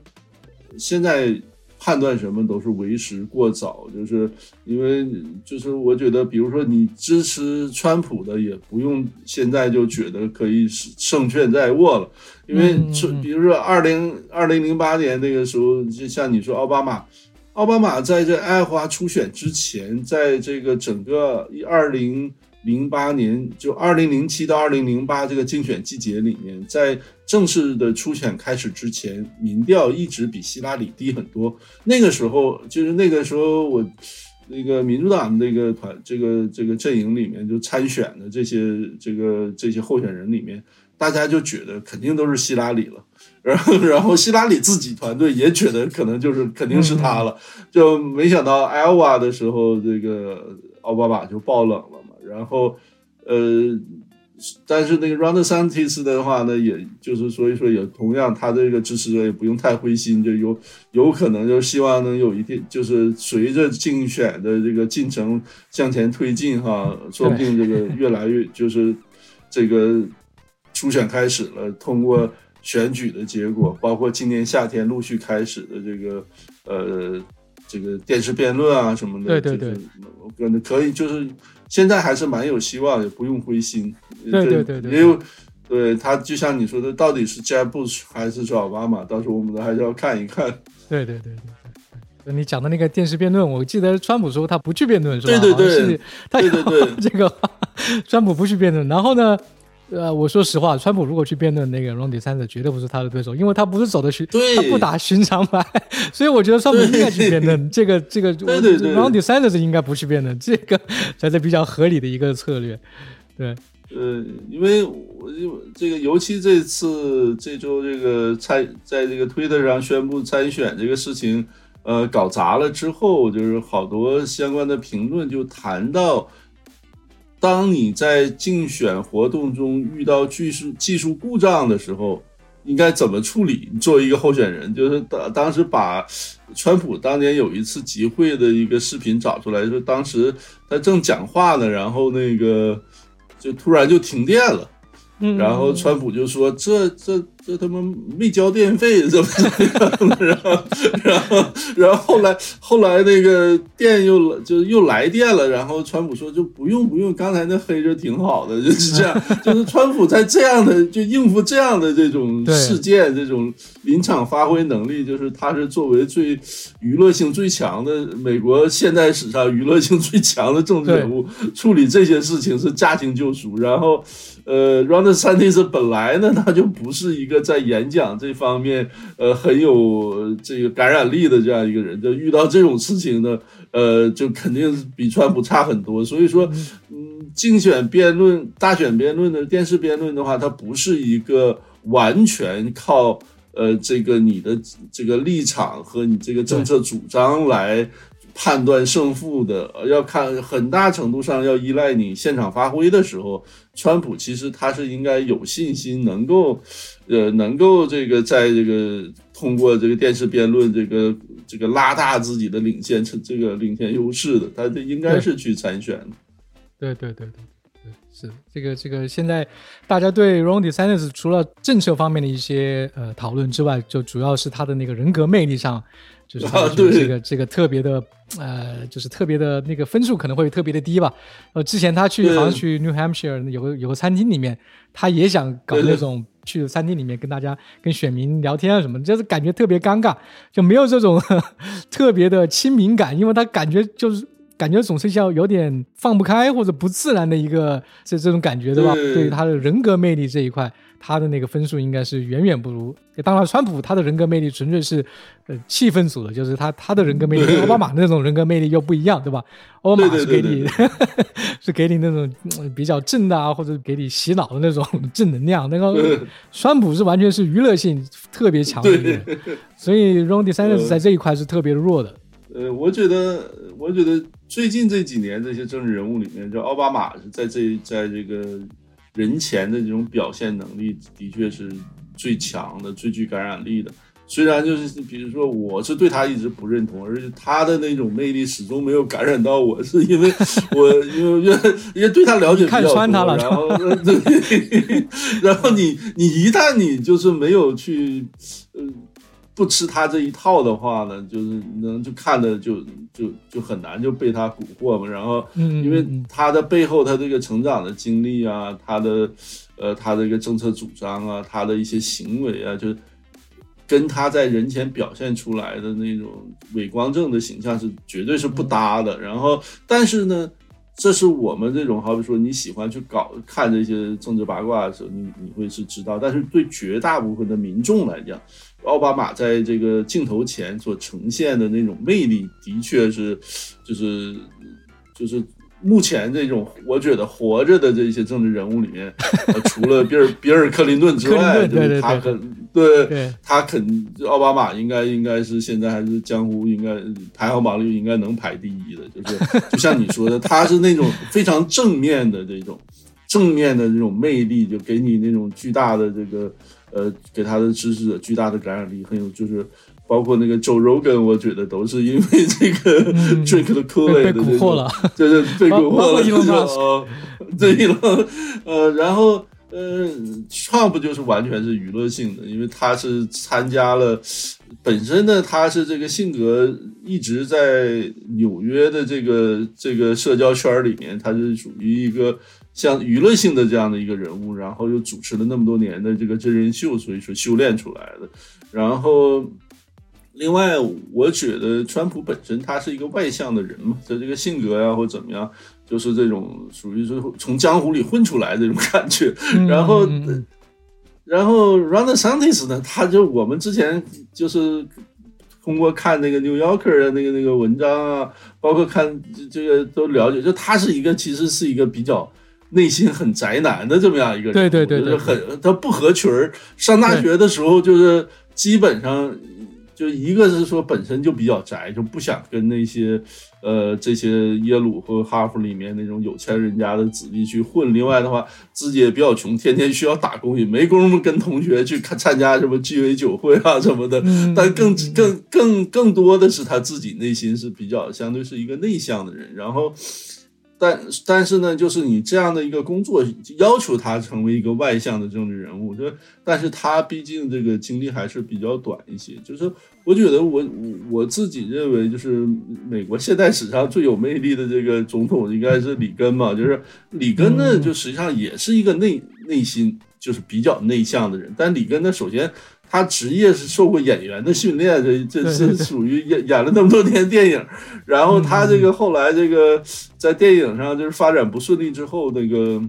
现在。判断什么都是为时过早，就是因为就是我觉得，比如说你支持川普的，也不用现在就觉得可以胜券在握了，因为比如说二零二零零八年那个时候，就像你说奥巴马，奥巴马在这爱华初选之前，在这个整个一二零零八年，就二零零七到二零零八这个竞选季节里面，在正式的初选开始之前，民调一直比希拉里低很多。那个时候，就是那个时候我。那个民主党那个团，这个这个阵营里面就参选的这些这个这些候选人里面，大家就觉得肯定都是希拉里了，然后然后希拉里自己团队也觉得可能就是肯定是他了，就没想到艾奥瓦的时候，这个奥巴马就爆冷了嘛，然后呃。但是那个 Ron DeSantis 的话呢，也就是所以说也同样，他这个支持者也不用太灰心，就有有可能就希望能有一定，就是随着竞选的这个进程向前推进哈，说不定这个越来越就是这个初选开始了，通过选举的结果，包括今年夏天陆续开始的这个呃这个电视辩论啊什么的，对对对，我可能可以就是。现在还是蛮有希望，也不用灰心。对对对对，也有，对他就像你说的，到底是 Jeb Bush 还是奥巴马，到时候我们都还是要看一看。对对对对，你讲的那个电视辩论，我记得川普说他不去辩论，是吧？对对对，他对对对，这个川普不去辩论，然后呢？呃，我说实话，川普如果去辩论那个 Ron DeSantis，绝对不是他的对手，因为他不是走的寻，他不打寻常牌，所以我觉得川普应该去辩论。这个这个对对对，Ron DeSantis 应该不去辩论，这个才是比较合理的一个策略。对，呃，因为我就这个，尤其这次这周这个参在这个推特上宣布参选这个事情，呃，搞砸了之后，就是好多相关的评论就谈到。当你在竞选活动中遇到技术技术故障的时候，应该怎么处理？作为一个候选人，就是当当时把川普当年有一次集会的一个视频找出来，说当时他正讲话呢，然后那个就突然就停电了，然后川普就说：“这这。”这他妈没交电费，怎么怎么样？然后，然后，然后后来，后来那个电又就又来电了。然后川普说就不用不用，刚才那黑着挺好的，就是这样。就是川普在这样的就应付这样的这种事件，这种临场发挥能力，就是他是作为最娱乐性最强的美国现代史上娱乐性最强的政治人物，处理这些事情是驾轻就熟。然后。呃，Ron DeSantis 本来呢，他就不是一个在演讲这方面呃很有这个感染力的这样一个人，就遇到这种事情呢，呃，就肯定比川普差很多。所以说，嗯，竞选辩论、大选辩论的电视辩论的话，它不是一个完全靠呃这个你的这个立场和你这个政策主张来。判断胜负的，要看很大程度上要依赖你现场发挥的时候，川普其实他是应该有信心能够，呃，能够这个在这个通过这个电视辩论这个这个拉大自己的领先这个领先优势的，他这应该是去参选的。对对对对对，是这个这个现在大家对 Ron DeSantis 除了政策方面的一些呃讨论之外，就主要是他的那个人格魅力上。就是这个这个特别的，呃，就是特别的那个分数可能会特别的低吧。呃，之前他去好像去 New Hampshire 有个有个餐厅里面，他也想搞那种去餐厅里面跟大家跟选民聊天啊什么，就是感觉特别尴尬，就没有这种 特别的亲民感，因为他感觉就是感觉总是像有点放不开或者不自然的一个这这种感觉，对吧？对于他的人格魅力这一块。他的那个分数应该是远远不如。当然，川普他的人格魅力纯粹是呃气氛组的，就是他他的人格魅力跟奥巴马那种人格魅力又不一样，对吧？奥巴马是给你 是给你那种比较正的啊，或者给你洗脑的那种正能量。那个川普是完全是娱乐性特别强的，所以 Ron DeSantis 在这一块是特别弱的。呃，我觉得，我觉得最近这几年这些政治人物里面，就奥巴马是在这在这个。人前的这种表现能力的确是最强的、最具感染力的。虽然就是比如说，我是对他一直不认同，而且他的那种魅力始终没有感染到我，是因为 我因为因为对他了解比较多，然后 对，然后你你一旦你就是没有去呃。不吃他这一套的话呢，就是能就看的就就就很难就被他蛊惑嘛。然后，因为他的背后他这个成长的经历啊，他的呃他这个政策主张啊，他的一些行为啊，就跟他在人前表现出来的那种伪光正的形象是绝对是不搭的。然后，但是呢，这是我们这种好比说你喜欢去搞看这些政治八卦的时候，你你会是知道。但是对绝大部分的民众来讲，奥巴马在这个镜头前所呈现的那种魅力，的确是，就是就是。目前这种我觉得活着的这些政治人物里面，除了比尔比尔克林顿之外，就是他肯对他肯奥巴马应该应该是现在还是江湖应该排行榜里应该能排第一的，就是就像你说的，他是那种非常正面的这种正面的这种魅力，就给你那种巨大的这个呃给他的支持者巨大的感染力，很有就是。包括那个 Joe Rogan，我觉得都是因为这个 drink 的 c o l 被蛊惑了，对对，被蛊惑了，就对了，呃，然后呃，Trump 就是完全是娱乐性的，因为他是参加了，本身呢他是这个性格一直在纽约的这个这个社交圈里面，他是属于一个像娱乐性的这样的一个人物，然后又主持了那么多年的这个真人秀，所以说修炼出来的，然后。另外，我觉得川普本身他是一个外向的人嘛，他这个性格呀或怎么样，就是这种属于是从江湖里混出来的这种感觉。然后，然后 Ron DeSantis 呢，他就我们之前就是通过看那个 New Yorker 的那个那个文章啊，包括看这个都了解，就他是一个其实是一个比较内心很宅男的这么样一个人，对对对，就是很他不合群儿。上大学的时候就是基本上。就一个是说本身就比较宅，就不想跟那些，呃，这些耶鲁和哈佛里面那种有钱人家的子弟去混。另外的话，自己也比较穷，天天需要打工，也没工夫跟同学去看参加什么鸡尾酒会啊什么的。但更更更更多的是他自己内心是比较相对是一个内向的人，然后。但但是呢，就是你这样的一个工作要求他成为一个外向的政治人物，就但是他毕竟这个经历还是比较短一些。就是我觉得我我自己认为，就是美国现代史上最有魅力的这个总统应该是里根嘛。就是里根呢，就实际上也是一个内内心就是比较内向的人。但里根呢，首先。他职业是受过演员的训练，这这是属于演演了那么多年电影，然后他这个后来这个在电影上就是发展不顺利之后，那个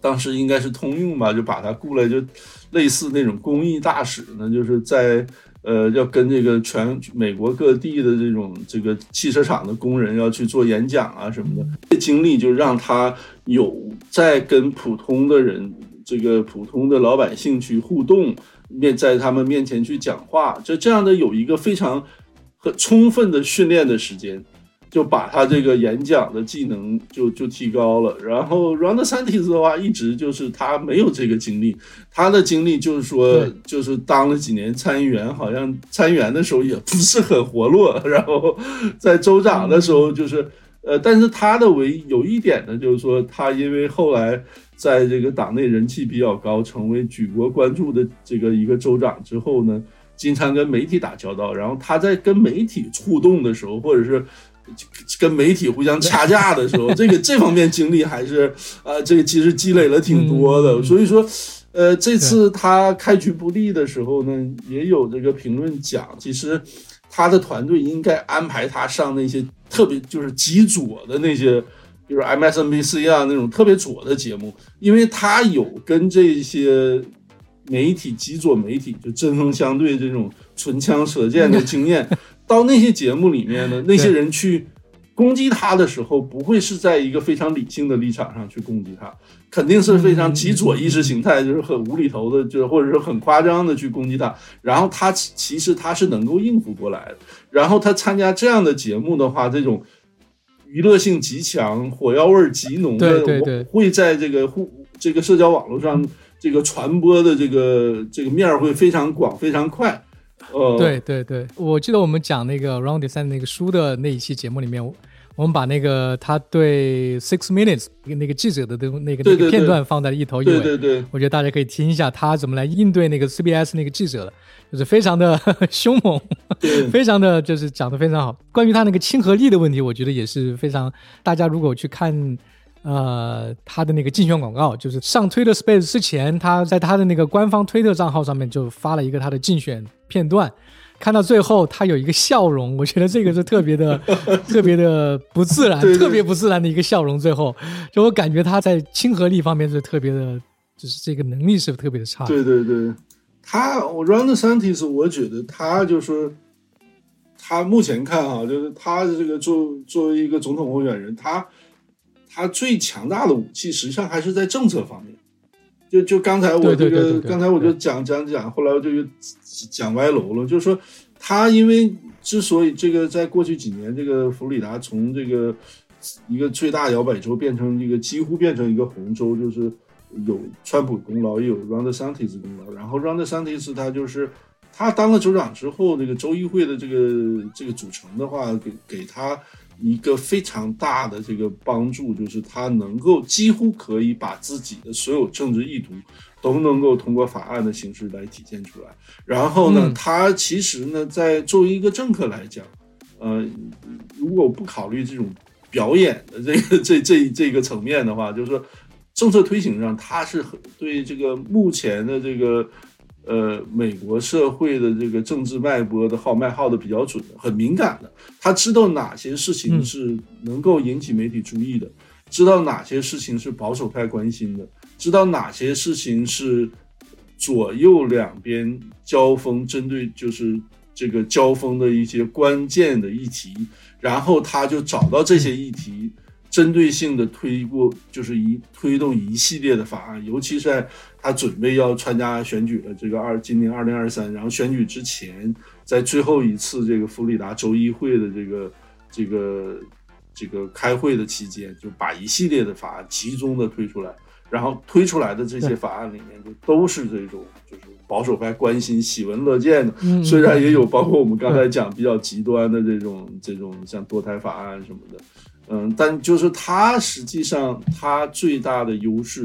当时应该是通用吧，就把他雇来，就类似那种公益大使呢，就是在呃要跟这个全美国各地的这种这个汽车厂的工人要去做演讲啊什么的，这经历就让他有在跟普通的人这个普通的老百姓去互动。面在他们面前去讲话，就这样的有一个非常很充分的训练的时间，就把他这个演讲的技能就就提高了。然后 r o n d Santis 的话，一直就是他没有这个经历，他的经历就是说，就是当了几年参议员，好像参议员的时候也不是很活络，然后在州长的时候就是，呃，但是他的唯一有一点呢，就是说他因为后来。在这个党内人气比较高，成为举国关注的这个一个州长之后呢，经常跟媒体打交道。然后他在跟媒体互动的时候，或者是 跟媒体互相掐架的时候，这个这方面经历还是呃，这个其实积累了挺多的。所以说，呃，这次他开局不利的时候呢，也有这个评论讲，其实他的团队应该安排他上那些特别就是极左的那些。比如 MSNBC 啊那种特别左的节目，因为他有跟这些媒体极左媒体就针锋相对这种唇枪舌剑的经验，到那些节目里面呢，那些人去攻击他的时候，不会是在一个非常理性的立场上去攻击他，肯定是非常极左意识形态，就是很无厘头的，就是或者是很夸张的去攻击他。然后他其实他是能够应付过来的。然后他参加这样的节目的话，这种。娱乐性极强、火药味极浓的，会在这个互这个社交网络上这个传播的这个这个面会非常广、非常快。呃，对对对，我记得我们讲那个 Round Design 那个书的那一期节目里面，我们把那个他对 Six Minutes 那个记者的那那个那个片段放在一头一尾。对对对，我觉得大家可以听一下他怎么来应对那个 CBS 那个记者的。就是非常的 凶猛，非常的就是讲的非常好。关于他那个亲和力的问题，我觉得也是非常。大家如果去看，呃，他的那个竞选广告，就是上推特 Space 之前，他在他的那个官方推特账号上面就发了一个他的竞选片段。看到最后，他有一个笑容，我觉得这个是特别的、特别的不自然，特别不自然的一个笑容。最后，就我感觉他在亲和力方面是特别的，就是这个能力是特别的差。对对对，他我 Ron DeSantis，我觉得他就是他目前看哈，就是他的这个作作为一个总统候选人，他他最强大的武器实际上还是在政策方面。就就刚才我这个，刚才我就讲讲讲，后来我就讲歪楼了。就是说，他因为之所以这个在过去几年，这个佛罗里达从这个一个最大摇摆州变成一个几乎变成一个红州，就是有川普功劳，也有 Ron DeSantis 功劳。然后 Ron DeSantis 他就是他当了州长之后，这个州议会的这个这个组成的话，给给他。一个非常大的这个帮助，就是他能够几乎可以把自己的所有政治意图都能够通过法案的形式来体现出来。然后呢，他其实呢，在作为一个政客来讲，呃，如果不考虑这种表演的这个这这这个层面的话，就是说政策推行上，他是很对这个目前的这个。呃，美国社会的这个政治脉搏的号脉号的比较准的，很敏感的。他知道哪些事情是能够引起媒体注意的，知道哪些事情是保守派关心的，知道哪些事情是左右两边交锋针对就是这个交锋的一些关键的议题，然后他就找到这些议题。针对性的推过，就是一推动一系列的法案，尤其是在他准备要参加选举的这个二今年二零二三，然后选举之前，在最后一次这个佛罗里达州议会的这个这个这个开会的期间，就把一系列的法案集中的推出来，然后推出来的这些法案里面，就都是这种就是保守派关心、喜闻乐见的。虽然也有包括我们刚才讲比较极端的这种这种像堕胎法案什么的。嗯，但就是他实际上他最大的优势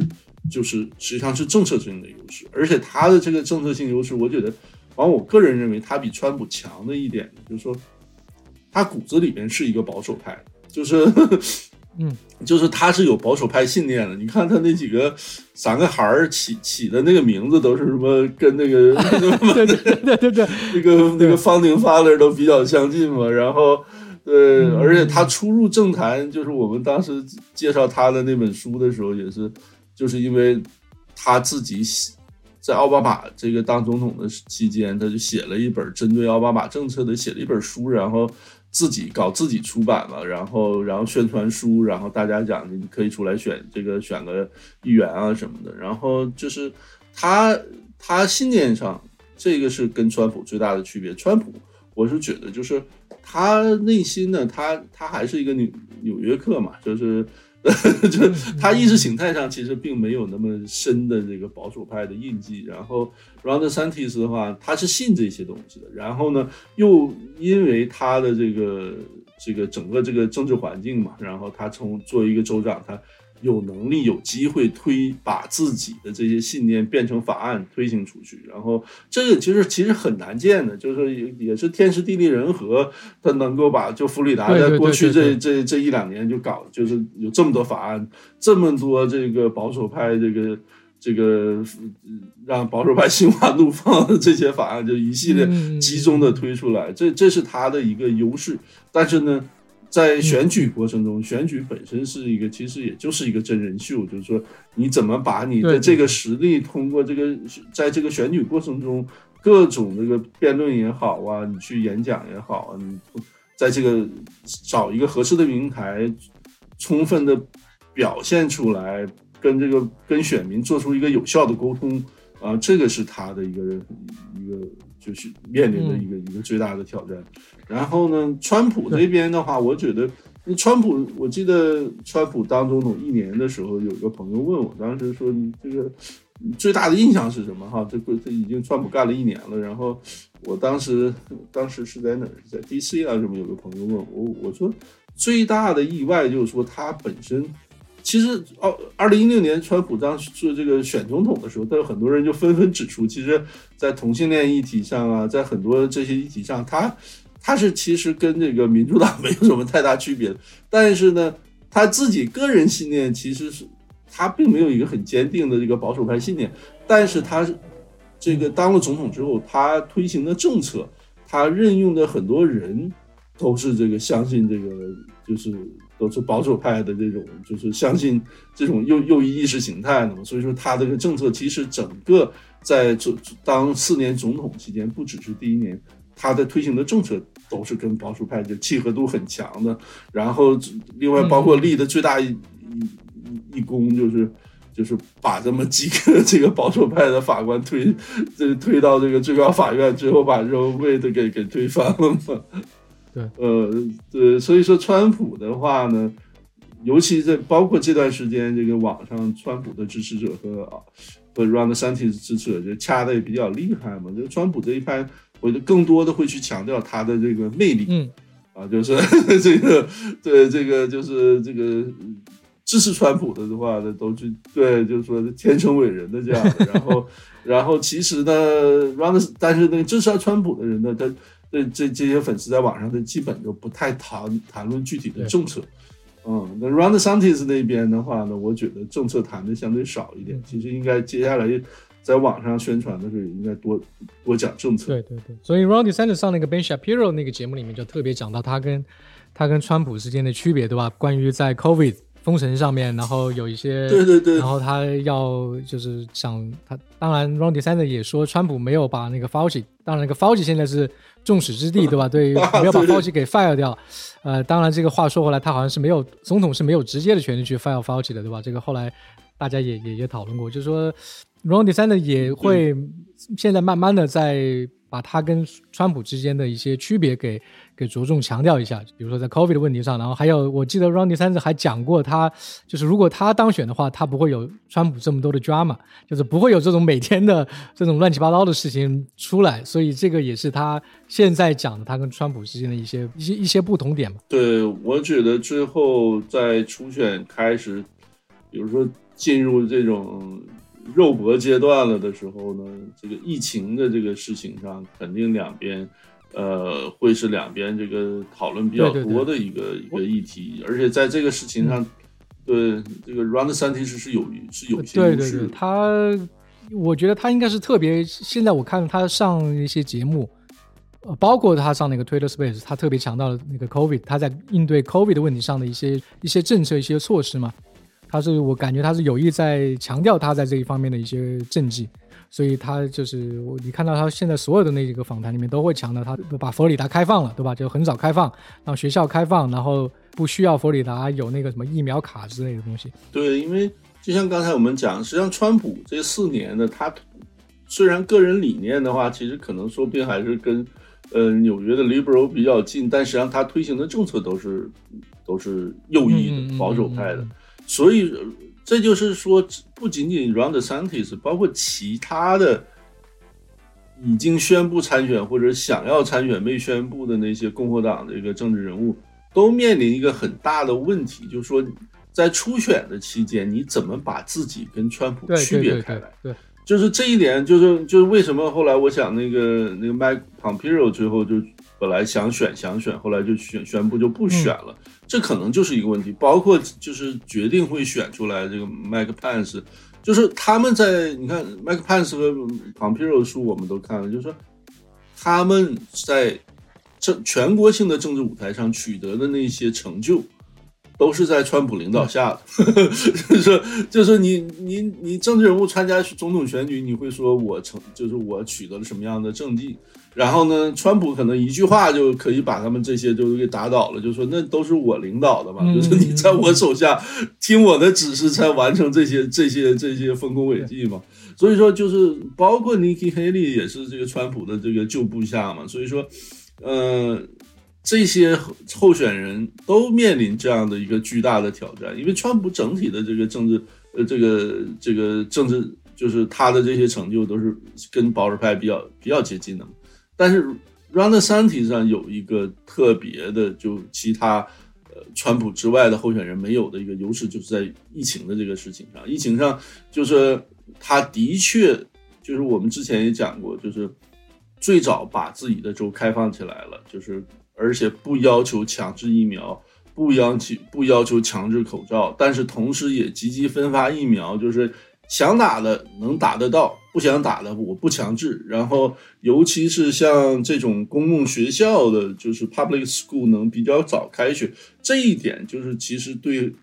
就是实际上是政策性的优势，而且他的这个政策性优势，我觉得，反正我个人认为他比川普强的一点，就是说他骨子里面是一个保守派，就是，嗯，就是他是有保守派信念的。你看他那几个三个孩儿起起的那个名字都是什么，跟那个 对对对对对，那个那个方鼎发的都比较相近嘛，然后。对，而且他初入政坛，就是我们当时介绍他的那本书的时候，也是，就是因为他自己写在奥巴马这个当总统的期间，他就写了一本针对奥巴马政策的写了一本书，然后自己搞自己出版了，然后然后宣传书，然后大家讲你可以出来选这个选个议员啊什么的，然后就是他他信念上这个是跟川普最大的区别，川普我是觉得就是。他内心呢，他他还是一个纽纽约客嘛，就是，就他意识形态上其实并没有那么深的这个保守派的印记。然后 Ron DeSantis 的话，他是信这些东西的。然后呢，又因为他的这个这个整个这个政治环境嘛，然后他从作为一个州长，他。有能力、有机会推把自己的这些信念变成法案推行出去，然后这个其实其实很难见的，就是也也是天时地利人和，他能够把就弗里达在过去这这这一两年就搞，就是有这么多法案，这么多这个保守派这个这个让保守派心花怒放的这些法案，就一系列集中的推出来，这这是他的一个优势，但是呢。在选举过程中，选举本身是一个，其实也就是一个真人秀，就是说你怎么把你的这个实力通过这个，在这个选举过程中，各种这个辩论也好啊，你去演讲也好啊，你在这个找一个合适的平台，充分的表现出来，跟这个跟选民做出一个有效的沟通啊，这个是他的一个一个。就是面临的一个一个最大的挑战。然后呢，川普这边的话，我觉得，川普，我记得川普当总统一年的时候，有个朋友问我，当时说你这个最大的印象是什么？哈，这个这已经川普干了一年了。然后我当时当时是在哪儿？在 DC 啊什么？有个朋友问我，我说最大的意外就是说他本身。其实，二，二零一六年川普当时做这个选总统的时候，他有很多人就纷纷指出，其实，在同性恋议题上啊，在很多这些议题上，他他是其实跟这个民主党 没有什么太大区别。但是呢，他自己个人信念其实是他并没有一个很坚定的这个保守派信念，但是他这个当了总统之后，他推行的政策，他任用的很多人都是这个相信这个就是都是保守派的这种，就是相信这种右右翼意识形态的嘛，所以说他这个政策其实整个在总当四年总统期间，不只是第一年，他的推行的政策都是跟保守派就契合度很强的，然后另外包括立的最大一一一功就是。就是把这么几个这个保守派的法官推，这推到这个最高法院之后，把肉位的给给推翻了嘛？对，呃，对，所以说川普的话呢，尤其在包括这段时间，这个网上川普的支持者和啊和 Ron DeSantis 支持者就掐的也比较厉害嘛。就川普这一派，我觉得更多的会去强调他的这个魅力，嗯，啊，就是 这个对这个就是这个。支持川普的的话呢，都去对，就是说天生伟人的这样的。然后，然后其实呢，Run，但是那个支持川普的人呢，他这这这些粉丝在网上的基本就不太谈谈论具体的政策。嗯，那 Ron DeSantis 那边的话呢，我觉得政策谈的相对少一点。其实应该接下来在网上宣传的时候，应该多多讲政策。对对对。所以 Ron DeSantis 上那个 Ben Shapiro 那个节目里面就特别讲到他跟他跟川普之间的区别，对吧？关于在 COVID。封神上面，然后有一些，对对对，然后他要就是想他，当然 Ron DeSantis 也说川普没有把那个 Fauci，当然那个 Fauci 现在是众矢之的，对吧？对，没有把 Fauci 给 fire 掉。呃，当然这个话说回来，他好像是没有总统是没有直接的权利去 fire Fauci 的，对吧？这个后来大家也也也讨论过，就是说 Ron DeSantis 也会现在慢慢的在。把他跟川普之间的一些区别给给着重强调一下，比如说在 COVID 的问题上，然后还有我记得 Ronnie 三次还讲过，他就是如果他当选的话，他不会有川普这么多的 drama，就是不会有这种每天的这种乱七八糟的事情出来，所以这个也是他现在讲的他跟川普之间的一些一些一些不同点嘛。对，我觉得最后在初选开始，比如说进入这种。肉搏阶段了的时候呢，这个疫情的这个事情上，肯定两边，呃，会是两边这个讨论比较多的一个一个议题。而且在这个事情上，对这个 Round Three 其实是有是有些对对对，他我觉得他应该是特别。现在我看他上一些节目，呃，包括他上那个 Twitter Space，他特别强调了那个 COVID，他在应对 COVID 的问题上的一些一些政策、一些措施嘛。他是我感觉他是有意在强调他在这一方面的一些政绩，所以他就是我你看到他现在所有的那几个访谈里面都会强调他把佛罗里达开放了，对吧？就很早开放，让学校开放，然后不需要佛罗里达有那个什么疫苗卡之类的东西。对，因为就像刚才我们讲，实际上川普这四年呢，他虽然个人理念的话，其实可能说不定还是跟呃纽约的 liberal 比较近，但实际上他推行的政策都是都是右翼的保守派的。所以，这就是说，不仅仅 Ron DeSantis，包括其他的已经宣布参选或者想要参选没宣布的那些共和党的一个政治人物，都面临一个很大的问题，就是说，在初选的期间，你怎么把自己跟川普区别开来？对，就是这一点，就是就是为什么后来我想那个那个 Mike Pompeo 最后就本来想选想选，后来就宣宣布就不选了。这可能就是一个问题，包括就是决定会选出来这个 Mike Pence，就是他们在你看 Mike Pence 和 Pompeo 的书我们都看了，就是说他们在政全国性的政治舞台上取得的那些成就，都是在川普领导下的，就是就是你你你政治人物参加总统选举，你会说我成就是我取得了什么样的政绩。然后呢，川普可能一句话就可以把他们这些就给打倒了，就说那都是我领导的嘛，就是你在我手下听我的指示才完成这些 这些这些丰功伟绩嘛。所以说，就是包括 Nikki Haley 也是这个川普的这个旧部下嘛。所以说，呃，这些候选人都面临这样的一个巨大的挑战，因为川普整体的这个政治呃这个这个政治就是他的这些成就都是跟保守派比较比较接近的嘛。但是，Round 三题上有一个特别的，就其他呃，川普之外的候选人没有的一个优势，就是在疫情的这个事情上。疫情上，就是他的确，就是我们之前也讲过，就是最早把自己的州开放起来了，就是而且不要求强制疫苗，不要求不要求强制口罩，但是同时也积极分发疫苗，就是想打的能打得到，不想打的我不强制。然后，尤其是像这种公共学校的，就是 public school 能比较早开学，这一点就是其实对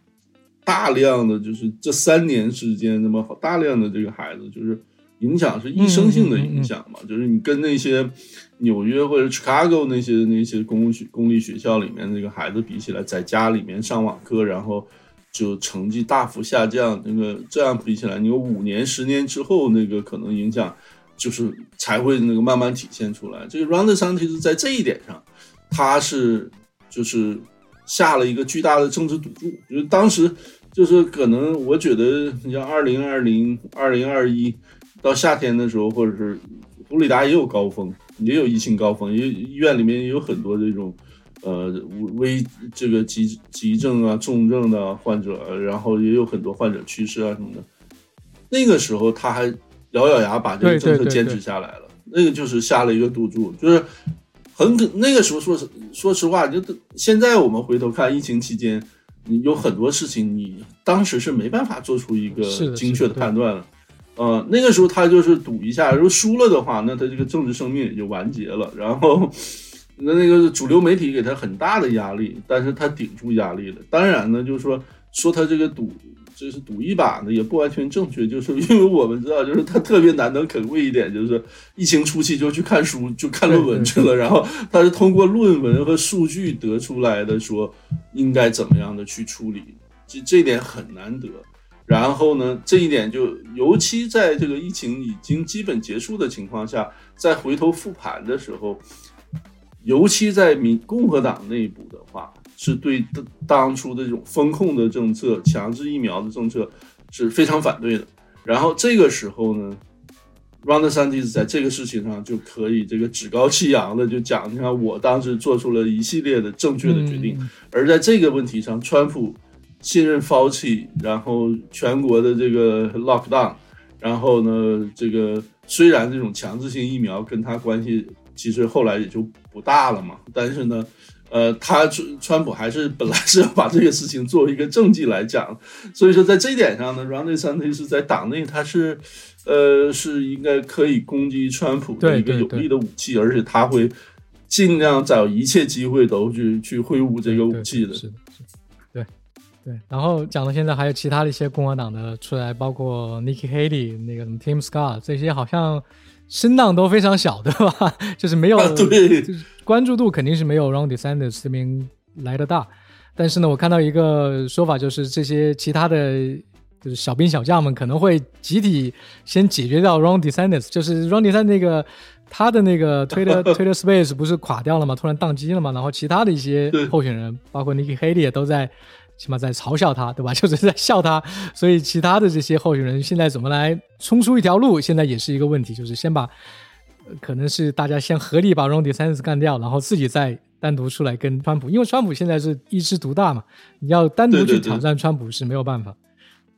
大量的就是这三年时间那么好大量的这个孩子，就是影响是一生性的影响嘛，就是你跟那些。纽约或者 Chicago 那些那些公共学公立学校里面那个孩子比起来，在家里面上网课，然后就成绩大幅下降。那个这样比起来，你有五年、十年之后，那个可能影响就是才会那个慢慢体现出来。这个 Round 上其实在这一点上，他是就是下了一个巨大的政治赌注。就是当时就是可能我觉得，你像二零二零、二零二一到夏天的时候，或者是佛里达也有高峰。也有疫情高峰，也医院里面也有很多这种，呃，危这个急急症啊、重症的患者，然后也有很多患者去世啊什么的。那个时候他还咬咬牙把这个政策坚持下来了，那个就是下了一个赌注，就是很可那个时候说实说实话，就现在我们回头看疫情期间，有很多事情你当时是没办法做出一个精确的判断了。呃，那个时候他就是赌一下，如果输了的话，那他这个政治生命也就完结了。然后，那那个主流媒体给他很大的压力，但是他顶住压力了。当然呢，就是说说他这个赌，这是赌一把呢，也不完全正确。就是因为我们知道，就是他特别难能可贵一点，就是疫情初期就去看书，就看论文去了。然后他是通过论文和数据得出来的，说应该怎么样的去处理，这这点很难得。然后呢，这一点就尤其在这个疫情已经基本结束的情况下，再回头复盘的时候，尤其在民共和党内部的话，是对当初的这种风控的政策、强制疫苗的政策是非常反对的。然后这个时候呢，Ron DeSantis 在这个事情上就可以这个趾高气扬的就讲，你看我当时做出了一系列的正确的决定，而在这个问题上，川普。信任 Fauci，然后全国的这个 lockdown，然后呢，这个虽然这种强制性疫苗跟他关系其实后来也就不大了嘛，但是呢，呃，他川川普还是本来是要把这个事情作为一个政绩来讲，所以说在这一点上呢，Ron DeSantis 在党内他是，呃，是应该可以攻击川普的一个有力的武器，而且他会尽量找一切机会都去去挥舞这个武器的。对，然后讲到现在，还有其他的一些共和党的出来，包括 Nikki Haley、那个什么 Tim Scott 这些，好像声浪都非常小，对吧？就是没有，对，就是关注度肯定是没有 Ron DeSantis 这边来的大。但是呢，我看到一个说法，就是这些其他的，就是小兵小将们可能会集体先解决掉 Ron DeSantis，就是 Ron DeSantis 那个他的那个 Twitter Twitter Space 不是垮掉了吗？突然宕机了嘛？然后其他的一些候选人，包括 Nikki Haley 也都在。起码在嘲笑他，对吧？就是在笑他，所以其他的这些候选人现在怎么来冲出一条路，现在也是一个问题。就是先把，可能是大家先合力把 Ron DeSantis 干掉，然后自己再单独出来跟川普，因为川普现在是一枝独大嘛，你要单独去挑战川普是没有办法。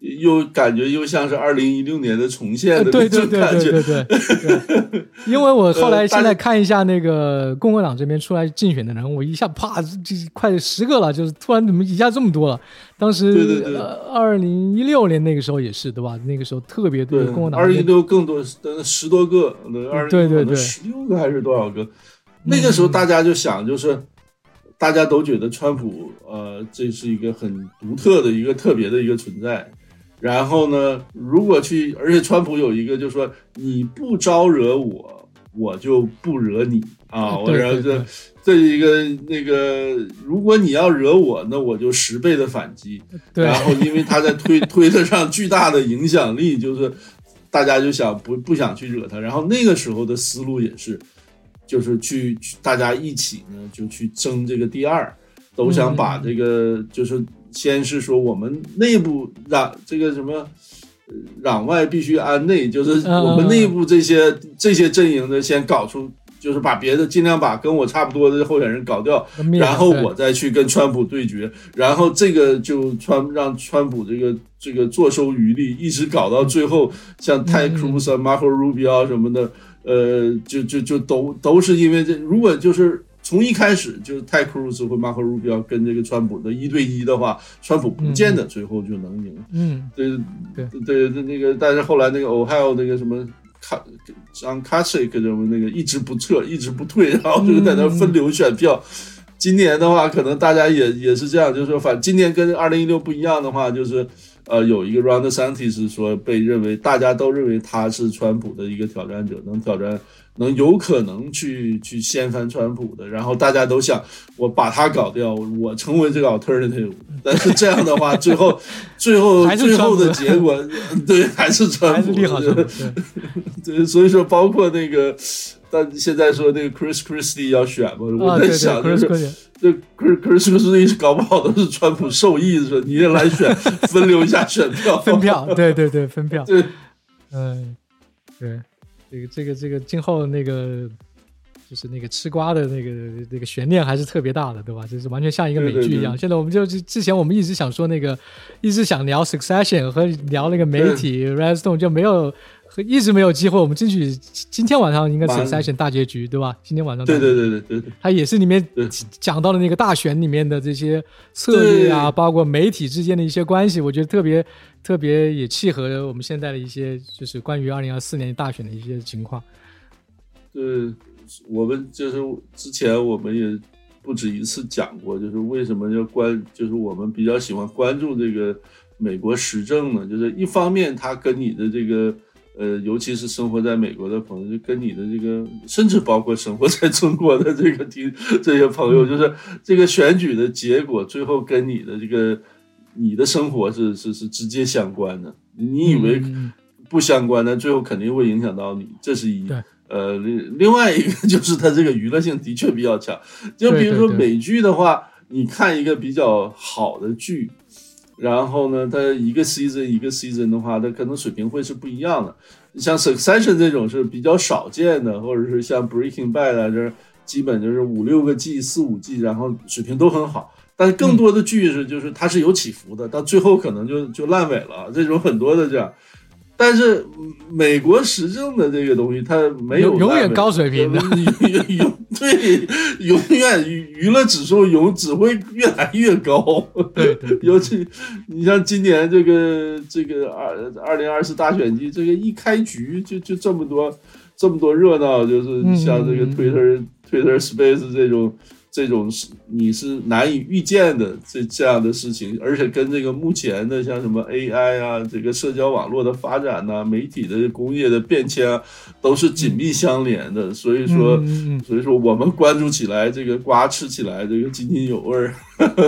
又感觉又像是二零一六年的重现的那种感觉，对对对对对。因为我后来现在看一下那个共和党这边出来竞选的人，我一下啪，这快十个了，就是突然怎么一下这么多了？当时二零一六年那个时候也是对吧？那个时候特别多共和党，二零一六更多，十多个，二对对对，十六个还是多少个？那个时候大家就想，就是大家都觉得川普呃，这是一个很独特的一个特别的一个存在。然后呢？如果去，而且川普有一个，就是说你不招惹我，我就不惹你啊！我然后这这一个那个，如果你要惹我，那我就十倍的反击。然后，因为他在推 推特上巨大的影响力，就是大家就想不不想去惹他。然后那个时候的思路也是，就是去大家一起呢，就去争这个第二，都想把这个就是。先是说我们内部攘这个什么攘外必须安内，就是我们内部这些这些阵营的先搞出，就是把别的尽量把跟我差不多的候选人搞掉，然后我再去跟川普对决，然后这个就川让川普这个这个坐收渔利，一直搞到最后，像泰克鲁斯、马可·鲁比奥什么的，呃，就就就都都是因为这，如果就是。从一开始就是泰克鲁斯和马克鲁比奥跟这个川普的一对一的话，川普不见得最后就能赢。嗯，对对对对，那个但是后来那个 Ohio 那个什么卡让 Kasich 什么那个一直不撤，一直不退，然后就是在那分流选票。今年的话，可能大家也也是这样，就是说，反今年跟二零一六不一样的话，就是呃，有一个 Ron DeSantis 说被认为大家都认为他是川普的一个挑战者，能挑战。能有可能去去掀翻川普的，然后大家都想我把他搞掉，我成为这个 alternative。但是这样的话，最后 最后最后的结果，对，还是川普。对，所以说包括那个，但现在说那个 Chris Christie 要选嘛，我在想就是这 Chris Chris Christie 搞不好都是川普受益，说你也来选，分流一下选票，分票，对对对，分票，对，嗯，对。这个这个这个今后那个就是那个吃瓜的那个那个悬念还是特别大的，对吧？就是完全像一个美剧一样。现在我们就之前我们一直想说那个，一直想聊 Succession 和聊那个媒体 Redstone 就没有，一直没有机会。我们争取今天晚上应该 Succession 大结局，对吧？今天晚上对对对对对对，它也是里面讲到了那个大选里面的这些策略啊，包括媒体之间的一些关系，我觉得特别。特别也契合我们现在的一些，就是关于二零二四年大选的一些情况。对，我们就是之前我们也不止一次讲过，就是为什么要关，就是我们比较喜欢关注这个美国时政呢？就是一方面，它跟你的这个呃，尤其是生活在美国的朋友，就跟你的这个，甚至包括生活在中国的这个听这些朋友，就是这个选举的结果，最后跟你的这个。你的生活是是是直接相关的，你以为不相关的，最后肯定会影响到你，这是一。呃，另另外一个 就是它这个娱乐性的确比较强，就比如说美剧的话，你看一个比较好的剧，然后呢，它一个 season 一个 season 的话，它可能水平会是不一样的。像 Succession 这种是比较少见的，或者是像 Breaking Bad 啊，这基本就是五六个季、四五季，然后水平都很好。但是更多的剧是，就是它是有起伏的，到最后可能就就烂尾了。这种很多的这样，但是美国时政的这个东西，它没有永远高水平的，永对永远娱乐指数永只会越来越高。对，尤其你像今年这个这个二二零二四大选季，这个一开局就就这么多这么多热闹，就是像这个 Twitter Twitter Space 这种。这种是你是难以预见的这这样的事情，而且跟这个目前的像什么 AI 啊，这个社交网络的发展呐，媒体的工业的变迁啊，都是紧密相连的。所以说，所以说我们关注起来，这个瓜吃起来这个津津有味儿。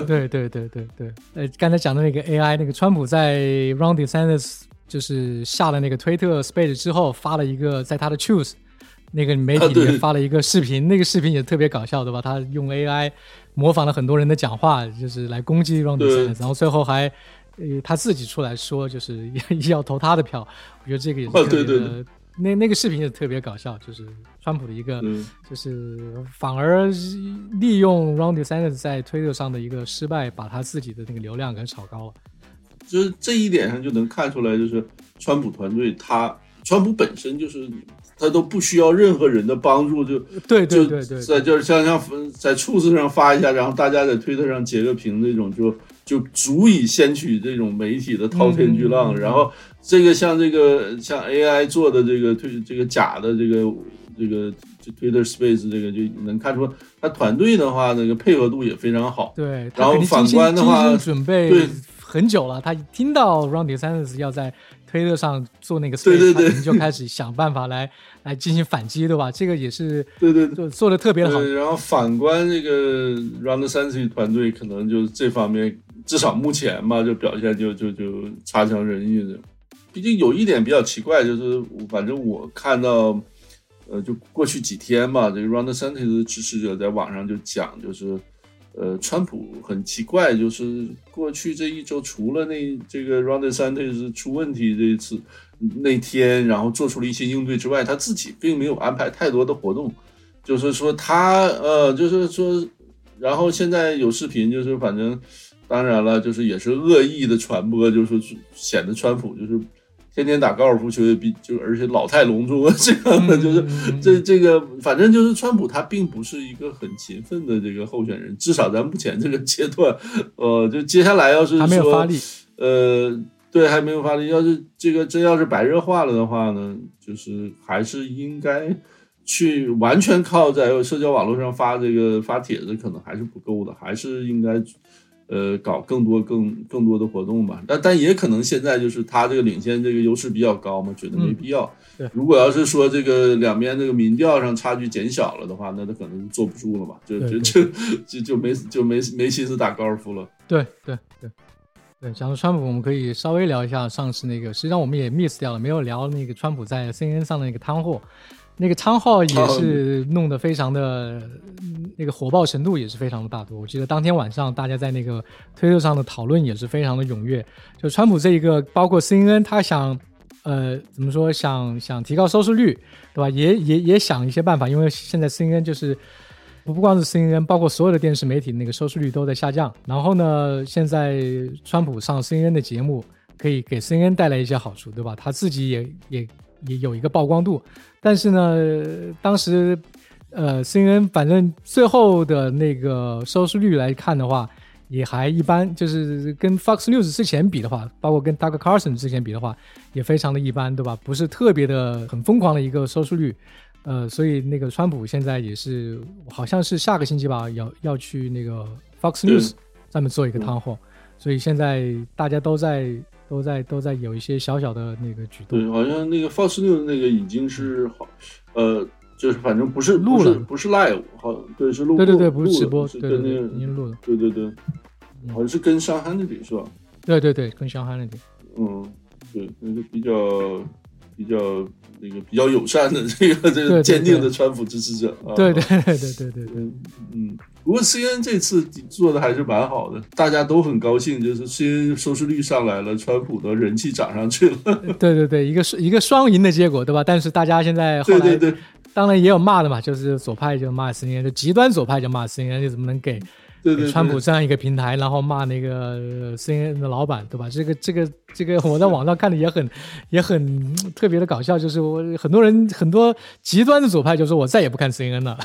对对对对对。呃，刚才讲的那个 AI，那个川普在 Ron DeSantis 就是下了那个推特 Space 之后，发了一个在他的 Choose。那个媒体里面发了一个视频，那个视频也特别搞笑，对吧？他用 AI 模仿了很多人的讲话，就是来攻击 Ron DeSantis，然后最后还呃他自己出来说，就是 要投他的票。我觉得这个也是特别的。那那个视频也特别搞笑，就是川普的一个，就是反而利用 Ron DeSantis 在推特上的一个失败，把他自己的那个流量给炒高了。就是这一点上就能看出来，就是川普团队他，川普本身就是。他都不需要任何人的帮助，就对对对对，在就是像像在处子上发一下，然后大家在推特上截个屏那种，就就足以掀起这种媒体的滔天巨浪。然后这个像这个像 AI 做的这个推这个假的这个这个就 Twitter Space 这个就能看出他团队的话，那个配合度也非常好。对，然后反观的话，准备对很久了，他听到 Ron DeSantis 要在推特上做那个 Space，对对对，就开始想办法来。来进行反击，对吧？这个也是对对做做的特别好。然后反观这个 Round Sense 团队，可能就这方面至少目前吧，就表现就就就差强人意的。毕竟有一点比较奇怪，就是反正我看到，呃，就过去几天吧，这个 Round Sense 的支持者在网上就讲，就是呃，川普很奇怪，就是过去这一周除了那这个 Round Sense 出问题这一次。那天，然后做出了一些应对之外，他自己并没有安排太多的活动，就是说他呃，就是说，然后现在有视频，就是反正当然了，就是也是恶意的传播，就是显得川普就是天天打高尔夫球也比就而且老态龙钟啊，这样的就是这这个反正就是川普他并不是一个很勤奋的这个候选人，至少在目前这个阶段，呃，就接下来要是还没有发力，呃，对，还没有发力。要是这个真要是白热化了的话呢，就是还是应该去完全靠在社交网络上发这个发帖子，可能还是不够的，还是应该。呃，搞更多、更更多的活动吧，但但也可能现在就是他这个领先这个优势比较高嘛，觉得没必要。对，如果要是说这个两边这个民调上差距减小了的话，那他可能坐不住了嘛，就就就就就没就没没心思打高尔夫了。对对对对，讲到川普，我们可以稍微聊一下上次那个，实际上我们也 miss 掉了，没有聊那个川普在 CNN 上的那个摊货。那个汤号也是弄得非常的，那个火爆程度也是非常的大多。我记得当天晚上大家在那个推特上的讨论也是非常的踊跃。就川普这一个，包括 CNN，他想，呃，怎么说，想想提高收视率，对吧？也也也想一些办法，因为现在 CNN 就是不不光是 CNN，包括所有的电视媒体那个收视率都在下降。然后呢，现在川普上 CNN 的节目可以给 CNN 带来一些好处，对吧？他自己也也也有一个曝光度。但是呢，当时，呃，CNN 反正最后的那个收视率来看的话，也还一般，就是跟 Fox News 之前比的话，包括跟 Doug Carson 之前比的话，也非常的一般，对吧？不是特别的很疯狂的一个收视率，呃，所以那个川普现在也是，好像是下个星期吧，要要去那个 Fox News 上面做一个汤货，所以现在大家都在。都在都在有一些小小的那个举动，对，好像那个 Fox News 那个已经是好，呃，就是反正不是录了，不是 live，好，对，是录，对对对，不是直播，是跟那个已经录了，对对对，好像是跟上海那里是吧？对对对，跟上海那里，嗯，对，那个比较比较那个比较友善的这个这个坚定的川普支持者，对对对对对对对，嗯。不过 C N 这次做的还是蛮好的，大家都很高兴，就是 C N 收视率上来了，川普的人气涨上去了。对对对，一个一个双赢的结果，对吧？但是大家现在对对对，当然也有骂的嘛，就是左派就骂 C N，就极端左派就骂 C N，你怎么能给？对对，川普这样一个平台，然后骂那个 CNN 的老板，对吧？这个这个这个，我在网上看的也很也很特别的搞笑，就是我很多人很多极端的左派就说我再也不看 CNN 了，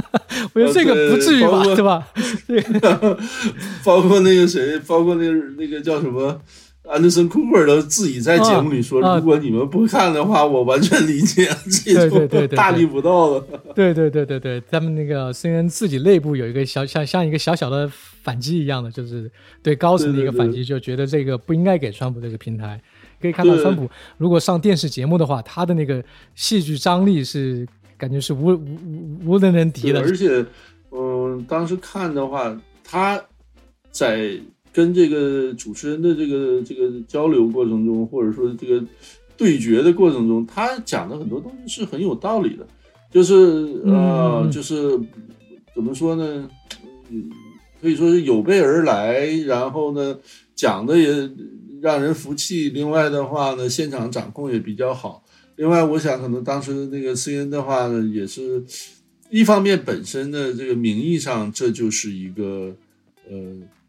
我觉得这个不至于吧，对吧？包括那个谁，包括那个那个叫什么？安德森·库珀都自己在节目里说：“如果你们不看的话，我完全理解，这种大逆不道了。”对对对对对，他们那个虽然自己内部有一个小像像一个小小的反击一样的，就是对高层的一个反击，就觉得这个不应该给川普这个平台。可以看到，川普如果上电视节目的话，他的那个戏剧张力是感觉是无无无无人能敌的。而且，嗯，当时看的话，他在。跟这个主持人的这个这个交流过程中，或者说这个对决的过程中，他讲的很多东西是很有道理的，就是呃，就是怎么说呢？嗯，可以说是有备而来，然后呢，讲的也让人服气。另外的话呢，现场掌控也比较好。另外，我想可能当时那个 C N 的话呢，也是一方面本身的这个名义上，这就是一个呃。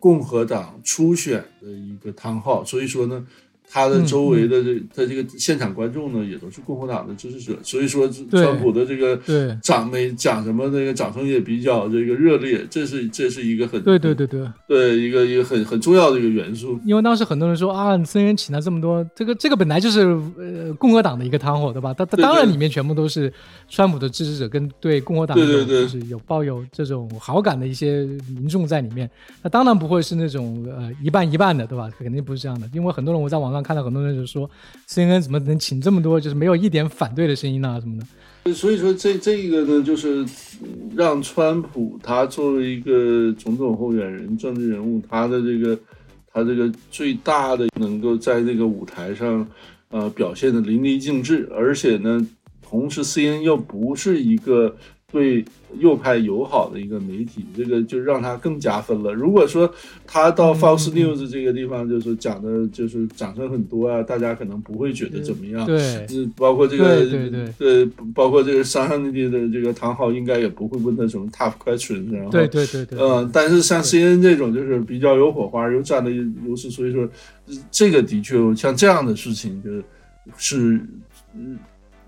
共和党初选的一个汤号，所以说呢，他的周围的这他这个现场观众呢，也都是共和党的支持者，所以说川普的这个掌没讲什么那个掌声也比较这个热烈，这是这是一个很对对对对对一个一个很很重要的一个元素。因为当时很多人说啊，森恩请了这么多，这个这个本来就是呃共和党的一个汤货，对吧？他他当然里面全部都是川普的支持者跟对共和党就是有抱有这种好感的一些民众在里面，那当然不会是那种呃一半一半的，对吧？肯定不是这样的，因为很多人我在网上看到很多人就说，CNN 怎么能请这么多，就是没有一点反对的声音呢？什么的。所以说这这个呢，就是让川普他作为一个总统候选人、政治人物，他的这个他这个最大的能够在这个舞台上呃表现的淋漓尽致，而且呢，同时 CNN 又不是一个。对右派友好的一个媒体，这个就让他更加分了。如果说他到 Fox News 这个地方，就是讲的，就是掌声很多啊，大家可能不会觉得怎么样。对，包括这个，对对对，包括这个商上的的这个唐昊，应该也不会问他什么 tough question。然后，对对对对，嗯，但是像 CNN 这种，就是比较有火花，又占了优势，所以说这个的确像这样的事情，就是是嗯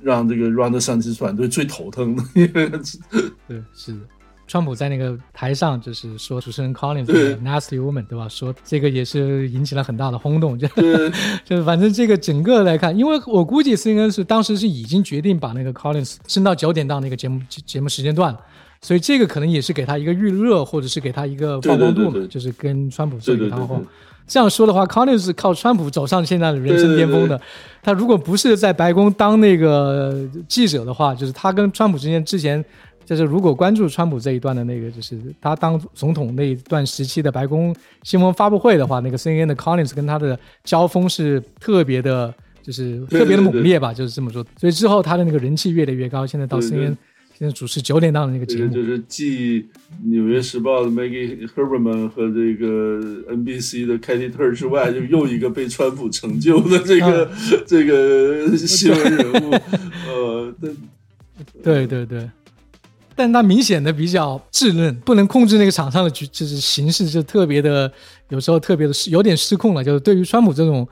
让这个 Runner 三支团队最头疼的。对，是的。川普在那个台上就是说主持人 Collins 对 nasty woman 对吧？说这个也是引起了很大的轰动，就 就是反正这个整个来看，因为我估计 CNN 是当时是已经决定把那个 Collins 升到九点档那个节目节节目时间段了，所以这个可能也是给他一个预热，或者是给他一个曝光度嘛，对对对对就是跟川普做一个谈话。这样说的话，Collins 是靠川普走上现在的人生巅峰的。他如果不是在白宫当那个记者的话，就是他跟川普之间之前，就是如果关注川普这一段的那个，就是他当总统那一段时期的白宫新闻发布会的话，那个 CNN 的 Collins 跟他的交锋是特别的，就是特别的对对猛烈吧，就是这么说。所以之后他的那个人气越来越高，现在到对对 CNN 现在主持九点档的那个节目，就是继《纽约时报》的 Maggie Haberman 和这个 NBC 的 Katy Tur 之外，就又一个被川普成就的这个、这个新闻人物。呃，但对对对，但他明显的比较稚嫩，不能控制那个场上的局，就是形势就特别的，有时候特别的失有点失控了。就是对于川普这种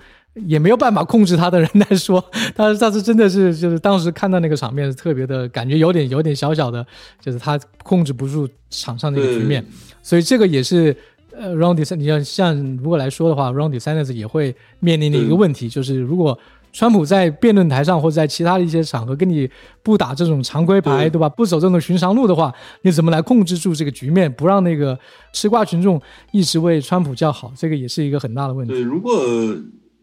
也没有办法控制他的人来说，他他是真的是就是当时看到那个场面是特别的感觉有点有点小小的，就是他控制不住场上的一个局面，所以这个也是。呃，Ron DeSantis，你要像如果来说的话，Ron DeSantis 也会面临的一个问题，就是如果川普在辩论台上或者在其他的一些场合跟你不打这种常规牌，对吧？不走这种寻常路的话，你怎么来控制住这个局面，不让那个吃瓜群众一直为川普叫好？这个也是一个很大的问题。对，如果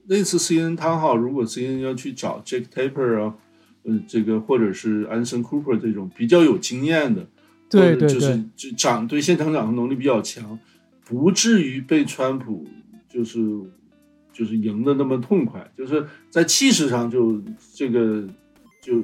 那次 CNN 汤号，如果 CNN 要去找 Jake Tapper 啊，呃，这个或者是 Anderson Cooper 这种比较有经验的，对对对就是就掌对现场掌控能力比较强，不至于被川普就是就是赢的那么痛快，就是在气势上就这个就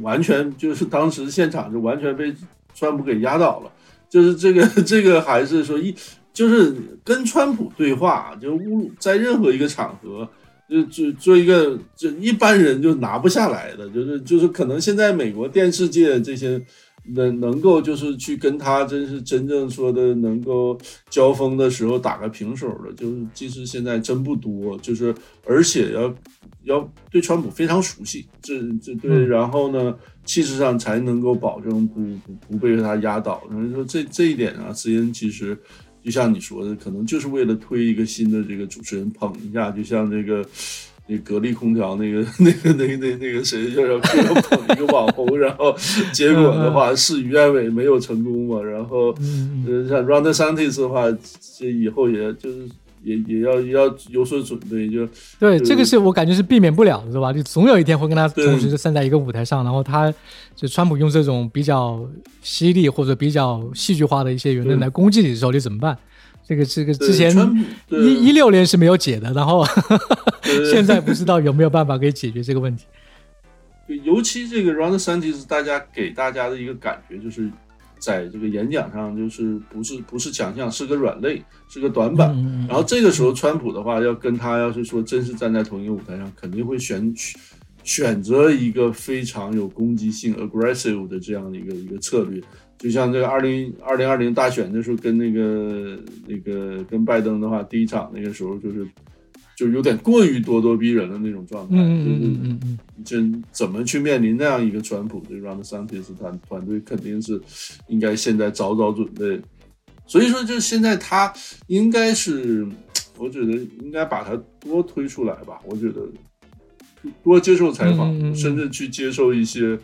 完全就是当时现场就完全被川普给压倒了，就是这个这个还是说一就是跟川普对话，就侮辱在任何一个场合。就就做一个，就一般人就拿不下来的，就是就是可能现在美国电视界这些能能够就是去跟他真是真正说的能够交锋的时候打个平手的，就是其实现在真不多，就是而且要要对川普非常熟悉，这这对，嗯然后呢气势上才能够保证不不不被他压倒。所以说这这一点啊，斯恩其实。就像你说的，可能就是为了推一个新的这个主持人捧一下，就像这个那格力空调那个那个那个那那个谁要要要捧一个网红，然后结果的话事与愿违，没有成功嘛。然后呃像 Ron DeSantis 的话，这以后也就是也也要也要有所准备，就对，就这个是我感觉是避免不了的，对吧？就总有一天会跟他同时站在一个舞台上，然后他就川普用这种比较犀利或者比较戏剧化的一些言论来攻击你的时候，你怎么办？这个这个之前对一一六年是没有解的，然后对 现在不知道有没有办法可以解决这个问题。尤其这个 Ron DeSantis，大家给大家的一个感觉就是，在这个演讲上就是不是不是强项，是个软肋，是个短板。嗯然后这个时候，川普的话要跟他要是说真是站在同一个舞台上，肯定会选选择一个非常有攻击性 aggressive 的这样的一个一个策略。就像这个二零二零二零大选的时候，跟那个那个跟拜登的话，第一场那个时候就是就有点过于咄咄逼人的那种状态，嗯嗯就是嗯嗯嗯这怎么去面临那样一个川普？这 Ron DeSantis 团团队肯定是应该现在早早准备。所以说，就现在他应该是，我觉得应该把他多推出来吧。我觉得多接受采访，甚至去接受一些，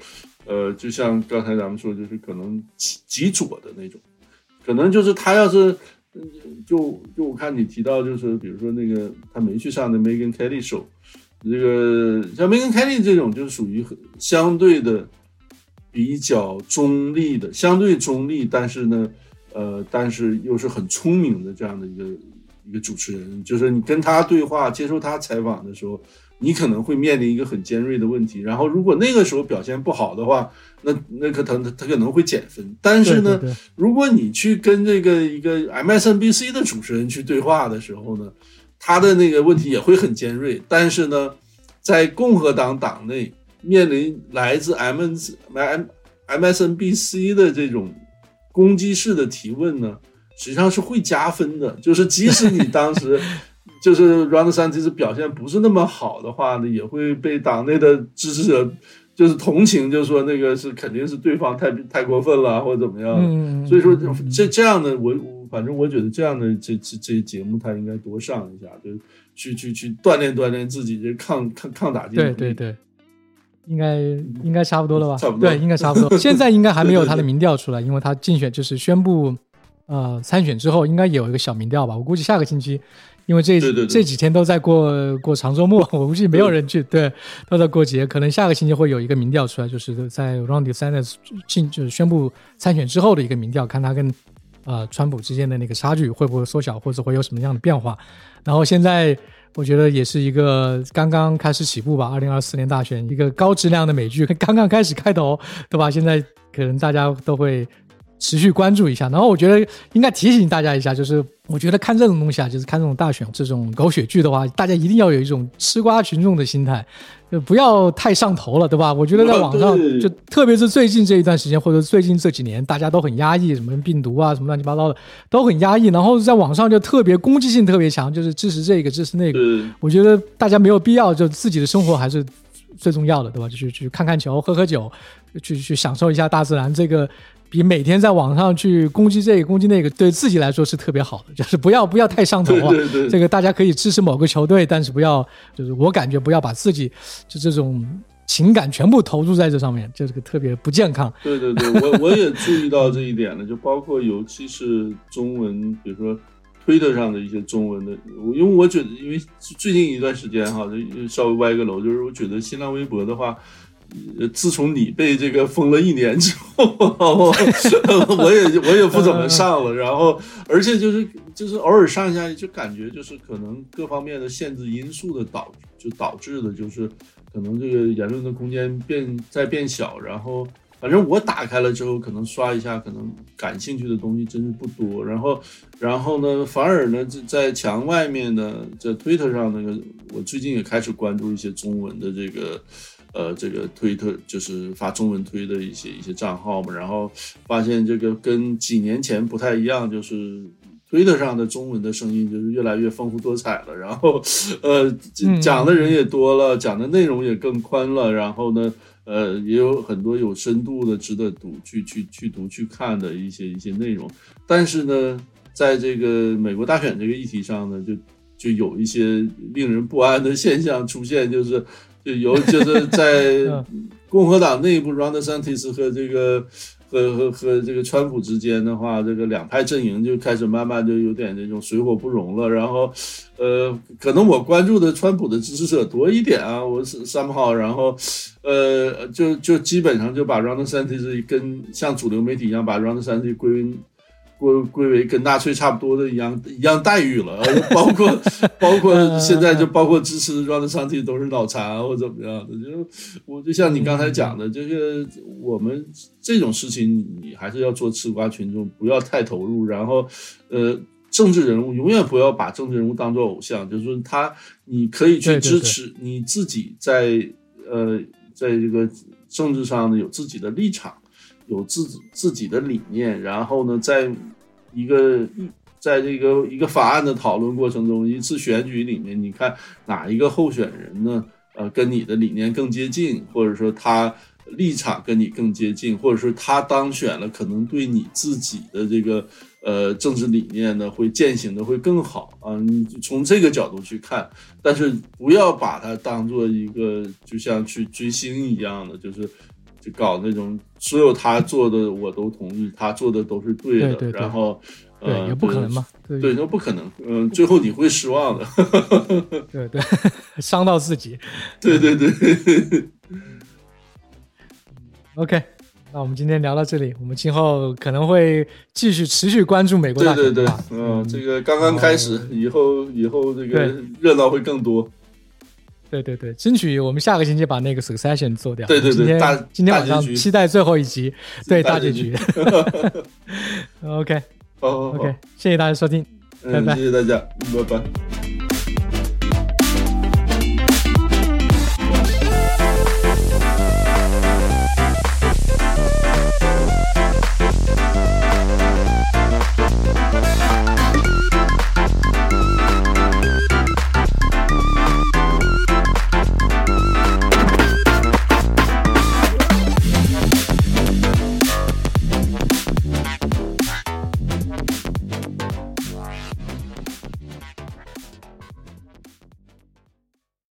呃，就像刚才咱们说，就是可能极极左的那种，可能就是他要是。就就我看你提到，就是比如说那个他没去上的 Megan Kelly show，这个像 Megan Kelly 这种，就是属于相对的比较中立的，相对中立，但是呢，呃，但是又是很聪明的这样的一个一个主持人，就是你跟他对话、接受他采访的时候，你可能会面临一个很尖锐的问题。然后，如果那个时候表现不好的话，那那可他他他可能会减分。但是呢，对对对如果你去跟这个一个 MSNBC 的主持人去对话的时候呢，他的那个问题也会很尖锐。但是呢，在共和党党内面临来自 M M MSNBC 的这种攻击式的提问呢，实际上是会加分的。就是即使你当时就是 Ron DeSantis 表现不是那么好的话呢，也会被党内的支持者 就是同情，就说那个是肯定是对方太太过分了或者怎么样。嗯所以说这这样的我我反正我觉得这样的这这这些节目他应该多上一下，就是去去去锻炼锻炼自己这抗抗抗打击能力。对对对，应该应该差不多了吧？差不多对，应该差不多。现在应该还没有他的民调出来，因为他竞选就是宣布呃参选之后，应该有一个小民调吧。我估计下个星期，因为这这几天都在过过长周末，我估计没有人去，对，都在过节，可能下个星期会有一个民调出来，就是在 Ron DeSantis 进就是宣布参选之后的一个民调，看他跟呃川普之间的那个差距会不会缩小，或者会有什么样的变化。然后现在我觉得也是一个刚刚开始起步吧，二零二四年大选一个高质量的美剧刚刚开始开头，对吧？现在可能大家都会持续关注一下。然后我觉得应该提醒大家一下，就是我觉得看这种东西啊，就是看这种大选这种狗血剧的话，大家一定要有一种吃瓜群众的心态，就不要太上头了，对吧？我觉得在网上就特别是最近这一段时间，或者最近这几年，大家都很压抑，什么病毒啊，什么乱七八糟的都很压抑，然后在网上就特别攻击性特别强，就是支持这个支持那个。我觉得大家没有必要，就自己的生活还是最重要的，对吧？就去去看看球，喝喝酒，去去享受一下大自然，这个比每天在网上去攻击这个攻击那个，对自己来说是特别好的。就是不要不要太上头啊。对对对这个大家可以支持某个球队，但是不要就是我感觉不要把自己就这种情感全部投入在这上面，这个特别不健康。对对对，我我也注意到这一点了，就包括尤其是中文，比如说推特上的一些中文的，我因为我觉得，因为最近一段时间哈，就稍微歪个楼，就是我觉得新浪微博的话。呃，自从你被这个封了一年之后，我也我也不怎么上了。然后，而且就是就是偶尔上一下，就感觉就是可能各方面的限制因素的导就导致的，就是可能这个言论的空间变在变小。然后，反正我打开了之后，可能刷一下，可能感兴趣的东西真是不多。然后，然后呢，反而呢，在在墙外面呢，在推特上那个，我最近也开始关注一些中文的这个。呃，这个推特就是发中文推的一些一些账号嘛，然后发现这个跟几年前不太一样，就是推特上的中文的声音就是越来越丰富多彩了，然后呃讲的人也多了，讲的内容也更宽了，然后呢，呃也有很多有深度的、值得读、去去去读、去看的一些一些内容，但是呢，在这个美国大选这个议题上呢，就就有一些令人不安的现象出现，就是。就有就是在 共和党内部，Ron DeSantis 和这个和和和这个川普之间的话，这个两派阵营就开始慢慢就有点这种水火不容了。然后，呃，可能我关注的川普的支持者多一点啊，我是三号，然后，呃，就就基本上就把 Ron DeSantis 跟像主流媒体一样把 Ron DeSantis 归归归为跟纳粹差不多的一样一样待遇了，包括包括现在就包括支持 Ron DeSantis 都是脑残啊或怎么样的，就我就像你刚才讲的，这个我们这种事情你还是要做吃瓜群众，不要太投入，然后呃。政治人物永远不要把政治人物当做偶像，就是说他，你可以去支持你自己在呃，在这个政治上呢有自己的立场。有自己自己的理念，然后呢，在一个在这个一个法案的讨论过程中，一次选举里面，你看哪一个候选人呢？呃，跟你的理念更接近，或者说他立场跟你更接近，或者说他当选了，可能对你自己的这个呃政治理念呢会践行的会更好啊。你从这个角度去看，但是不要把它当做一个就像去追星一样的，就是。就搞那种所有他做的我都同意，他做的都是对的，对对然后对也不可能嘛，对，那不可能，嗯，最后你会失望的，对 对，伤到自己，对对对，OK，那我们今天聊到这里，我们今后可能会继续持续关注美国大选，对对对，嗯，这个刚刚开始，以后以后这个热闹会更多。对对对，争取我们下个星期把那个 Succession 做掉。对对对，今天今天晚上期待最后一集，对大结局。OK，好，OK，谢谢大家收听，拜拜，谢谢大家，拜拜。